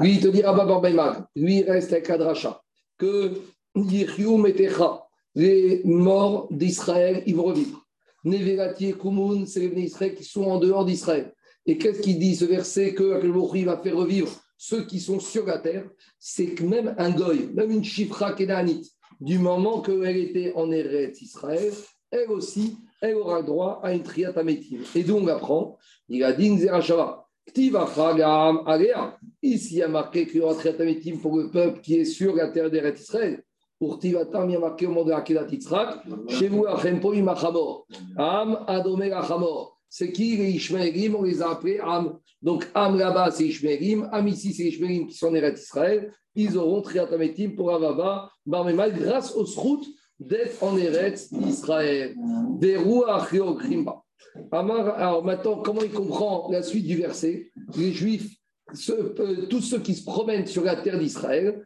Lui, il te dit Barbaïmak, lui, il reste avec Adracha, que les morts d'Israël, ils vont revivre. Et Kumun, c'est les Israël qui sont en dehors d'Israël. Et qu'est-ce qu'il dit ce verset que Akelbochi va faire revivre? Ceux qui sont sur la terre C'est que même un goy, même une Shifra Kenanite, du moment qu'elle était en Eretz Israël, elle aussi, elle aura droit à une triatamétime. Et d'où on apprend Il a dit. Ici, il y a marqué qu'il y aura triatamétime pour le peuple qui est sur la terre d'Eretz Israël. Pour Tivatam, il y a marqué au moment de la Kedat Yitzhak. Chez vous, Achem Poim Achamor. Am Adomé Achamor. C'est qui les Ishmaelim On les a appelés Am. Donc, Am là-bas, c'est Ishmaelim. Am ici, c'est Ishmaelim qui sont en Eretz Israël. Ils auront triatamétime pour Avava, Barmemal, grâce aux routes d'être en Eretz Israël. Des Alors maintenant, comment il comprend la suite du verset? Les Juifs, euh, tous ceux qui se promènent sur la terre d'Israël,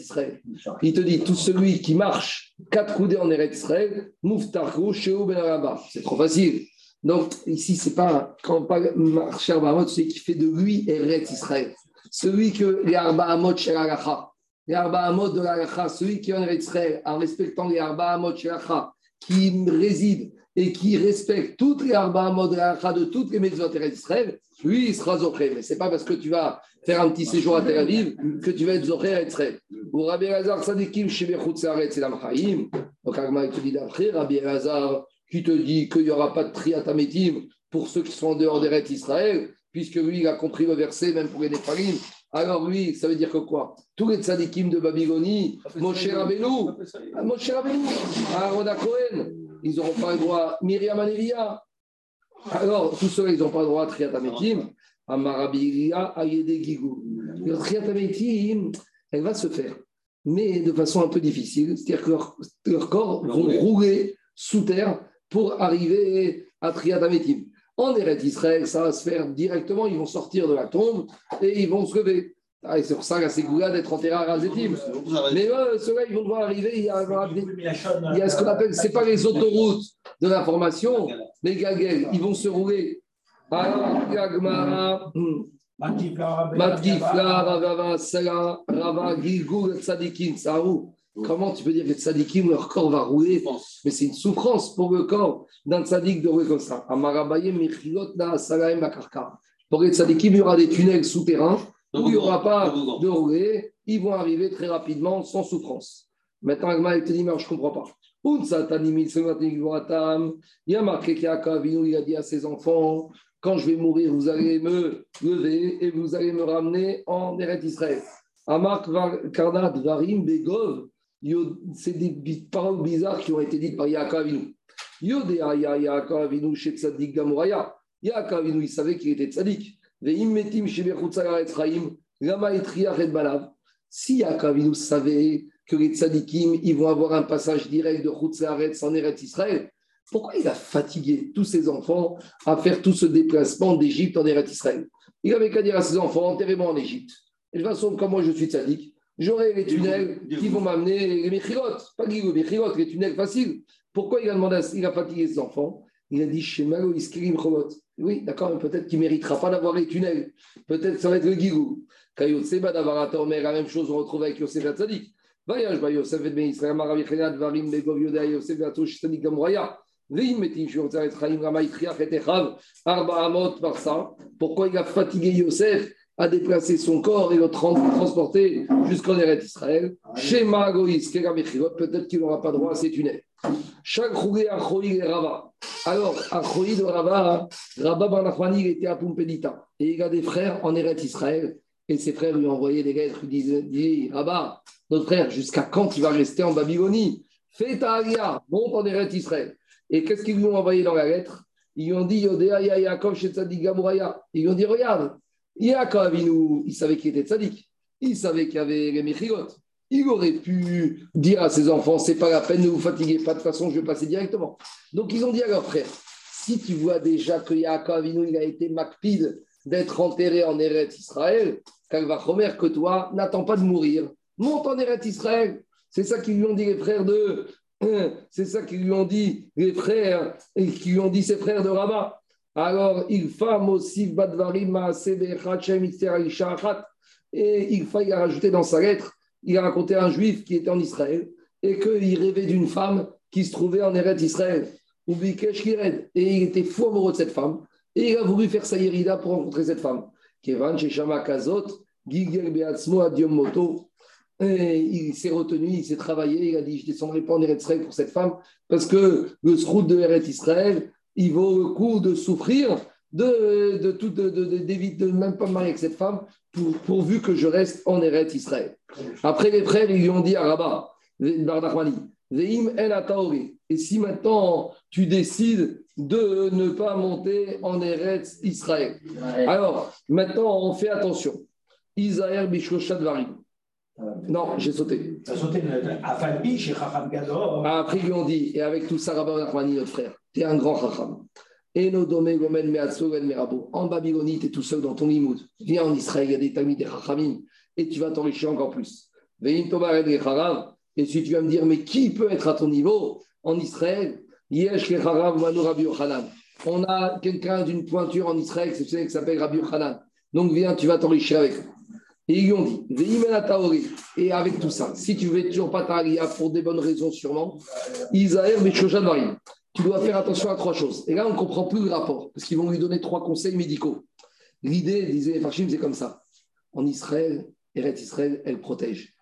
Israël. il te dit, tout celui qui marche quatre coudées en Eretz Israël, Ben. C'est trop facile. Donc ici, c'est pas quand parle marcher Arba c'est qui fait de lui Eretz Israël. Celui que les Arba Amot Shel Halacha, les Arba de celui qui est en Eretz Israël, en respectant les Arba Amot Shel Halacha, qui réside et qui respecte toutes les Arba Amot de de toutes les maisons d'Israël, lui, il sera Zoché. Mais ce n'est pas parce que tu vas faire un petit séjour à Tel Aviv que tu vas être Zoché à Israël. Ou Rabbi Elazar Sadikim, Shebechut Saret, c'est l'Amchaïm. Donc, Agma, il te dit d'après, Rabbi Elazar, qui te dit qu'il n'y aura pas de triatamétim pour ceux qui sont en dehors des rêtes d'Israël, puisque lui, il a compris le verset, même pour les Nephalim. Alors, lui, ça veut dire que quoi? Tous les tzadikim de Babylonie, Moshe Rabbeinu, ah, Moshe Rabbeinu, Aaron Cohen, ils n'auront pas le droit. Myriam Anelia. Alors, tous ceux-là, ils n'ont pas le droit à Triatametim. Triatametim, elle va se faire, mais de façon un peu difficile. C'est-à-dire que leurs leur corps vont rouler sous terre pour arriver à Triatametim. En Eretz Israël, ça va se faire directement. Ils vont sortir de la tombe et ils vont se lever. Ah, et c'est pour ça que c'est Goula d'être enterré à Razetim. Mais euh, ceux-là, ils vont devoir arriver. Il y a, il y a ce qu'on appelle, c'est pas les autoroutes de l'information, les gaguels, ils vont se rouler. Alors, Yagmara, hmm, Matgifla, Ravava, Sala, Rava, Gilgul, Tzadikim, ça roule. Comment tu peux dire que tzadikim, leur corps va rouler Mais c'est une souffrance pour le corps d'un tzadik de rouler comme ça. Amarabaye, Mechilot, Na, Salaim, Makarka. Pour les tzadikim, il y aura des tunnels souterrains où il n'y aura pas de rouler. Ils vont arriver très rapidement sans souffrance. Maintenant, Agma, il te dit, mais je ne comprends pas. Il y a marqué qu'Yaakov Avinu, il a dit à ses enfants quand je vais mourir, vous allez me lever et vous allez me ramener en Eretz Israël. Amak Karnat Varim Begov, c'est des paroles bizarres qui ont été dites par Yaakov Avinu. Yodea Yaakov Gamoraya. Yaakov Avinu, il savait qu'il était Tzadik. Si Yaakov Avinu savait que les tzadikim, ils vont avoir un passage direct de Chutzaret en Eretz Israël, pourquoi il a fatigué tous ses enfants à faire tout ce déplacement d'Égypte en Eretz Israël? Il avait qu'à dire à ses enfants, enterrez-moi en Égypte. Et de toute façon, comme moi je suis tzaddik, j'aurai les tunnels qui vont m'amener les méchirotes, pas les méchirotes, les tunnels faciles. Pourquoi il a demandé, à- il a fatigué ses enfants? Il a dit chez Malo Iskerim Chovot. Oui, d'accord, mais peut-être qu'il ne méritera pas d'avoir les tunnels. Peut-être que ça va être le Gigou. Kayot Seba d'Avarata Omer, la même chose, on retrouve avec Yosef Hatzadik. Voyage, Yosef et Ben Israël, Maravi Varim, Begov Yosef Gamoraya. Pourquoi il a fatigué Yosef à déplacer son corps et le tran- transporter jusqu'en Eretz Israël? Shema peut-être qu'il n'aura pas droit à ces tunnels. Alors, à Choï de Rava, Rabba Ben Nachmani, il était à Pumpedita. Et il a des frères en Eretz Israël. Et ses frères lui envoyaient des lettres, lui disaient Rabba, notre frère, jusqu'à quand tu vas rester en Babylonie? Fais ta alia, monte en Eretz Israël. Et qu'est-ce qu'ils lui ont envoyé dans la lettre? Ils lui ont dit Yodea Ya Yaakov chez Tzadik Gamouraya. Ils lui ont dit Regarde, Yaakov il savait qu'il était Tzadik. Il savait qu'il y avait les Mechirot. Il aurait pu dire à ses enfants C'est pas la peine, ne vous fatiguez pas, de toute façon, je vais passer directement. Donc ils ont dit à leur frère Si tu vois déjà que Yaakov il a été Makpid d'être enterré en Eretz Israël, Kalvachomer, que toi, n'attends pas de mourir. Monte en Eretz Israël. C'est ça qu'ils lui ont dit les frères de. C'est ça qu'ils lui ont dit les frères, et qui lui ont dit ses frères de Rabat. Alors, il fam aussi badvarim. Et il fa, il a rajouté dans sa lettre, il a raconté un juif qui était en Israël et qu'il rêvait d'une femme qui se trouvait en Eretz Israël. Ou. Et il était fou amoureux de cette femme. Et il a voulu faire sa yérida pour rencontrer cette femme. Kevan Sheshama Kazot, Gigel Beatzmo. Et il s'est retenu, il s'est travaillé, il a dit Je ne descendrai pas en Eretz Israël pour cette femme, parce que le srout de Eretz Israël, il vaut le coup de souffrir, de, de, tout, de, de, de, même pas me marier avec cette femme, pour- pourvu que je reste en Eretz Israël. Après, les frères, ils lui ont dit à Rabat, Veim el ataori. Et si maintenant tu décides de ne pas monter en Eretz Israël. Alors, maintenant, on fait attention. Isaïr Bishoshat Varim. Non, j'ai sauté. Ça sautait à Falbi chez Chacham Gador. Après, ils lui ont dit, et avec tout ça, Rabbi Nachmani, notre frère, tu es un grand chacham. Gomen merabo. En Babylonie, tu es tout seul dans ton limoud. Viens en Israël, il y a des tamis des chachamim, et tu vas t'enrichir encore plus. Veim tomar et. Et si tu vas me dire, mais qui peut être à ton niveau en Israël? Yesh charav manu Rabbi Yochanan. On a quelqu'un d'une pointure en Israël exceptionnelle qui s'appelle Rabbi Yochanan. Donc viens, tu vas t'enrichir avec lui. Et ils lui ont dit. Et avec tout ça, si tu ne veux toujours pas ta alia pour des bonnes raisons sûrement, Bishoshat Varim tu dois faire attention à trois choses. Et là, on ne comprend plus le rapport, parce qu'ils vont lui donner trois conseils médicaux. L'idée, disait les Farshim, c'est comme ça. En Israël, Eretz Israël, elle protège.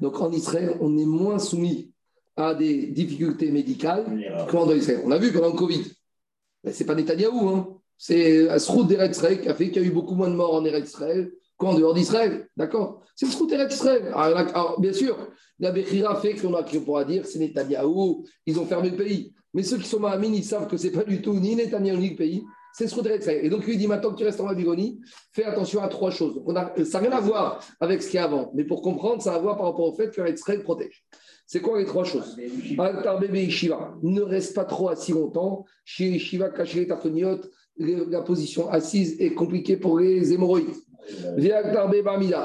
Donc en Israël, on est moins soumis à des difficultés médicales qu'en Israël. On a vu pendant le Covid. Mais ce n'est pas Netanyahou, hein. c'est Asroud d'Eretz Israël qui a fait qu'il y a eu beaucoup moins de morts en Eretz Israël qu'en dehors d'Israël. D'accord? C'est le Asroud d'Eretz Israël. Alors, bien sûr, la Bechira fait qu'on pourra dire c'est Netanyahou, ils ont fermé le pays. Mais ceux qui sont Mahamine, ils savent que ce n'est pas du tout ni Netanyahou ni le pays, c'est ce Israël. Et donc, il dit maintenant que tu restes en Babylonie, fais attention à trois choses. On a, ça n'a rien à voir avec ce qu'il y a avant. Mais pour comprendre, ça a à voir par rapport au fait que Israël protège. C'est quoi les trois choses? Altar bébé Ishiva, ne reste pas trop assis longtemps. Chez Ishiva, caché les tartoniotes, la position assise est compliquée pour les hémorroïdes.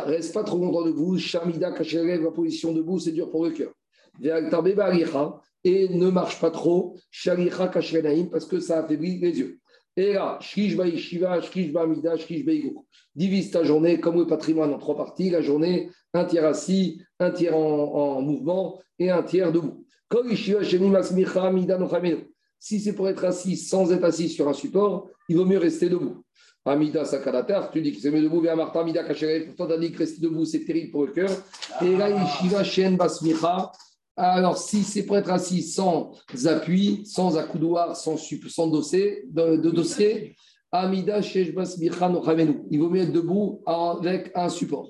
Reste pas trop longtemps debout. Shamida, lèvres, la position debout, c'est dur pour le cœur. Et ne marche pas trop. Shalicha, caché naïm, parce que ça affaiblit les yeux. Et là, Shkish Shiva, Shkish Amida, Shkish. Divise ta journée comme le patrimoine en trois parties. La journée, un tiers assis, un tiers en, en mouvement et un tiers debout. Si c'est pour être assis sans être assis sur un support, il vaut mieux rester debout. Amida Sakadatar, tu dis que c'est mieux debout, mais Amarta Amida Kachere, pourtant tu as dit que rester debout, c'est terrible pour le cœur. Et là, Yeshiva Shen Basmicha. Alors, si c'est pour être assis sans appui, sans accoudoir, sans, sans dossier, de, de dossier, Amida Shesh Basmicha Nochamenu. Il vaut mieux être debout avec un support.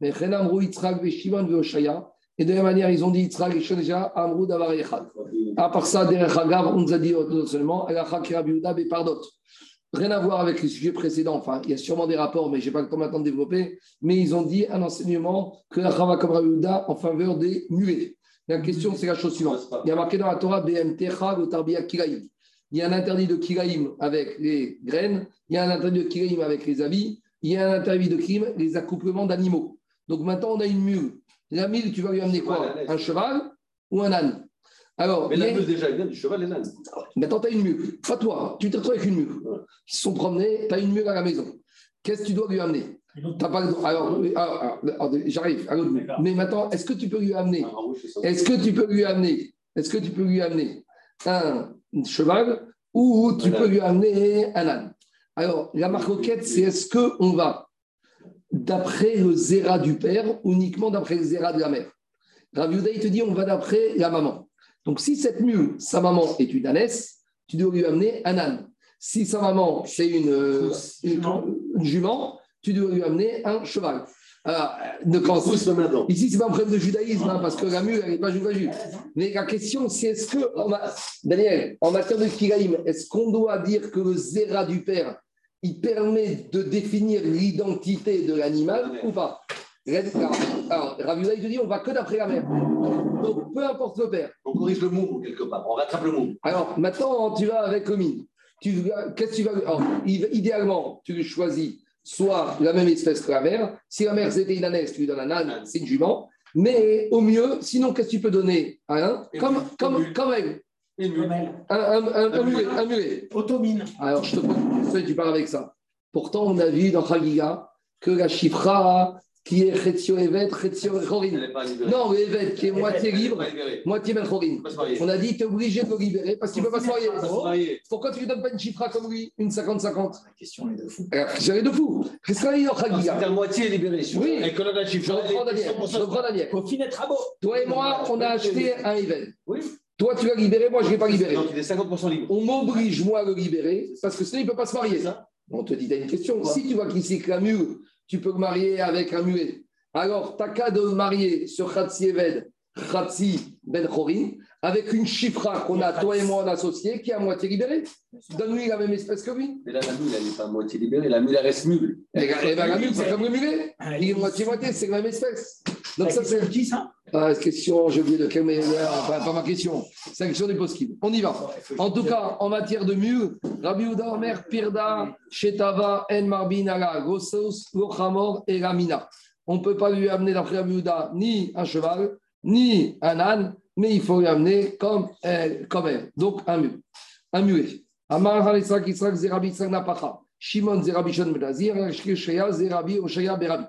Mais Chenamru Yitzhak Veshivan Veoshaya. Et de la même manière, ils ont dit Yitzhak et Shonja Amru Davar Echad. À part ça, Derech Hagav, on nous a dit seulement Alacha Kirabiuda Bepardot. Rien à voir avec les sujets précédents. Enfin, il y a sûrement des rapports, mais je n'ai pas le temps maintenant de développer. Mais ils ont dit un enseignement que la Chava Kabrabiuda en faveur des muets. La question, c'est la chose suivante. Il y a marqué dans la Torah Kiraïm. Il y a un interdit de Kiraïm avec les graines. Il y a un interdit de Kiraïm avec les habits. Il y a un interdit de crime, les accouplements d'animaux. Donc maintenant, on a une mule. La mule, tu vas lui amener quoi? Un cheval ou un âne? Alors, Mais la mule, déjà, elle vient du cheval et l'âne. Maintenant, tu as une mule. Pas toi, tu te retrouves avec une mule. Ils se sont promenés, tu as une mule à la maison. Qu'est-ce que tu dois lui amener T'as pas le droit. Alors, alors, alors, alors, j'arrive à l'autre. Mais maintenant, est-ce que tu peux lui amener Ah. Est-ce que tu peux lui amener Est-ce que tu peux lui amener un cheval ou tu peux lui amener un âne Alors, la marcoquette, c'est est-ce qu'on va d'après le zéra du père ou uniquement d'après le zéra de la mère? Rav il te dit on va d'après la maman. Donc, si cette mule, sa maman est une ânesse, tu dois lui amener un âne. Si sa maman, c'est une, euh, une, Jument. une jument, tu dois lui amener un cheval. Alors, euh, ne pense. Ici, ce n'est pas un problème de judaïsme, hein, parce que la mule, elle n'est pas juive. Mais la question, c'est est-ce que, Daniel, en matière de Kiraïm, est-ce qu'on doit dire que le zéra du père, il permet de définir l'identité de l'animal ou pas? Alors, il te dit, on va que d'après la mère. Donc, peu importe le père. On corrige le mot quelque part. On rattrape le mot. Alors, maintenant, tu vas avec Comine. Tu, qu'est-ce que tu vas. alors, idéalement, tu choisis soit la même espèce que la mère. Si la mère c'était une ânesse, tu lui donnes un âne, c'est une jument. Mais au mieux, sinon, qu'est-ce que tu peux donner à un? Comme, comme, comme elle. Un, un, un, un mulet. Un mulet. Automine. Alors, je te pose une question et tu pars avec ça. Pourtant, on a vu dans Chagiga que la chifra qui est Chetio Evet, Chetio Chorin. Non, le Evet qui est moitié libre, moitié Ben. On a dit, tu es obligé de le libérer parce qu'il ne peut pas se marier. Marier. Pourquoi tu lui donnes pas une chifra comme lui, une 50-50 La question est de fou. Alors, J'avais de fou. C'est la moitié libérée. Oui. Et que la Je chiffre. reprends Daniel. Je reprends Daniel. Toi et moi, on a acheté un Even. Oui. Toi, tu l'as libéré, moi, je ne l'ai pas libéré. Donc, il est 50% libre. On m'oblige, moi, à le libérer parce que sinon, il ne peut pas se marier. On te dit, tu as une question. Si tu vois qu'ici, que la mule, tu peux le marier avec un mulet. Alors, t'as qu'à de marier sur Khatsi Eved, Khatsi Ben Chorin, avec une chifra qu'on a, toi et moi, en associé, qui est à moitié libérée. Donne-lui la même espèce que lui. Mais là, la mule, elle n'est pas à moitié libérée. La mule, elle reste mule. Et, et ben, la mule, c'est comme le mulet. Il est moitié-moitié, c'est la même espèce. Donc, ça, c'est qui ça? Ah, question, j'ai oublié de quelle euh, enfin, pas ma question. C'est la question des possibles. On y va. En tout cas, en matière de mieux, Rabbi Uda Omer, Pirda, Shetava, En Marbinala, Gossos, Lochamor et Ramina. On ne peut pas lui amener d'après Rabbi Uda ni un cheval, ni un âne, mais il faut lui amener comme elle. Comme elle. Donc un mulet. Un mulet. Amar Halisrak Israq Zerabi Israq Napacha. Shimon Zerabi Shon Medazir, Shkeya Zerabi Oshaya Berabi.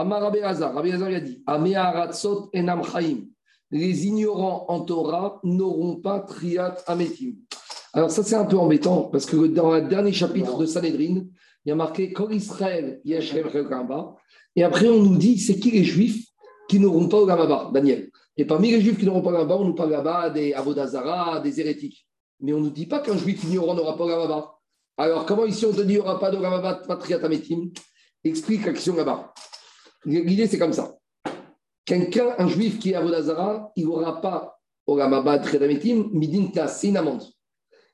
Amar Rabbi Hazar, Rabbi Hazar il a dit Enam Chaim. Les ignorants en Torah n'auront pas Triat Ametim. Alors, ça, c'est un peu embêtant parce que dans le dernier chapitre de Sanhedrin, il y a marqué Kol Israël Yeshem. Et après, on nous dit c'est qui les juifs qui n'auront pas au Gamaba, Daniel? Et parmi les juifs qui n'auront pas au Gamaba, on nous parle là-bas des Avodazara, des hérétiques. Mais on ne nous dit pas qu'un juif ignorant n'aura pas au Gamaba. Alors, comment ici on te dit qu'il n'y aura pas de Gamaba, pas Triat Ametim Explique la question là-bas. L'idée, c'est comme ça. Quelqu'un, un juif qui est à Vodazara, il n'aura pas au Gamaba Tredamitim, Midin une amende.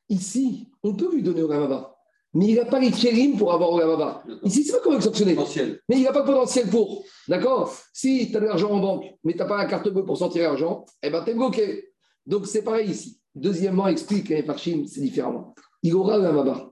Ici, on peut lui donner au Gamaba, mais il n'a pas les kérim pour avoir au Gamaba. Ici, c'est pas comment sanctionner. Potentiel. Mais il n'a pas le potentiel pour. D'accord? Si tu as de l'argent en banque, mais tu n'as pas la carte bleue pour sortir l'argent, eh ben, tu es bloqué. Donc, c'est pareil ici. Deuxièmement, explique à Farchim, c'est différemment. Il aura le Gamaba.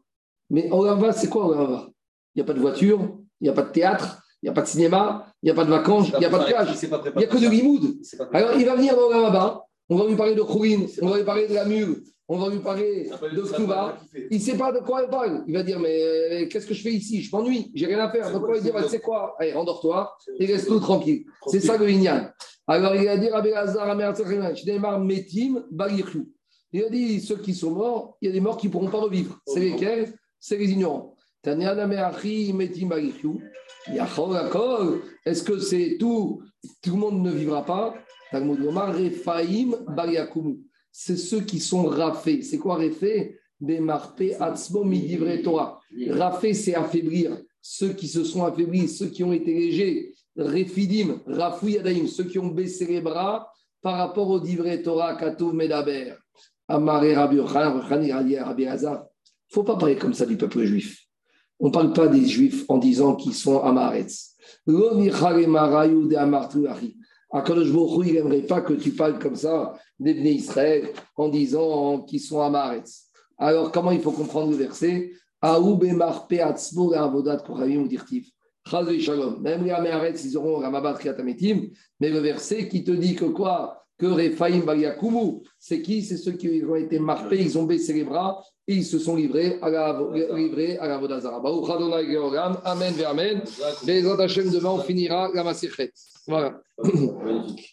Mais au Gamaba, c'est quoi au Gamaba Il n'y a pas de voiture, il n'y a pas de théâtre, il n'y a pas de cinéma, il n'y a pas de vacances, il n'y a pas de plage. Il n'y a que de limoud. Alors, il va venir dans Gamaba, on va lui parler de Khourin, on va lui parler de la mule, on va lui parler de Kouba. Il ne sait pas de quoi il parle. Il va dire Mais euh, qu'est-ce que je fais ici? Je m'ennuie, j'ai rien à faire. Donc, quoi, il va dire c'est Tu sais quoi? Allez, rendors-toi et reste-nous tranquille. C'est ça le Inyan. Alors, il a dit Rabbi Hazar, Shneimar, Metim, Balichou. Il a dit Ceux qui sont morts, il y a des morts qui ne pourront pas revivre. C'est lesquels? C'est les ignorants. Metim, Balichou. Est-ce que c'est tout Tout le monde ne vivra pas? C'est ceux qui sont rafés. C'est quoi rafé Bemarpe, Atzmo, Midivre Torah. Rafé, c'est affaiblir. Ceux qui se sont affaiblis, ceux qui ont été légers. Refidim, Rafou Yadaim, ceux qui ont baissé les bras par rapport au Divrei Torah, Medaber. Amaré Rabbi Rabbi Hazar. Faut pas parler comme ça du peuple juif. On ne parle pas des juifs en disant qu'ils sont Amaretz. Akadosh Baruch il n'aimerait pas que tu parles comme ça des Bnei Israël en disant qu'ils sont Amaretz. Alors, comment il faut comprendre le verset? Même les Améarets, ils auront Ramabat Kriatametim. Mais le verset qui te dit que quoi? Que Rephaim Baliakumu, c'est qui? C'est ceux qui ont été marqués, ils ont baissé les bras et ils se sont livrés à la, livrés à la Vodazara. Amen, Amen. Les Hashem, demain, on finira la Masichet. Voilà. Magnifique.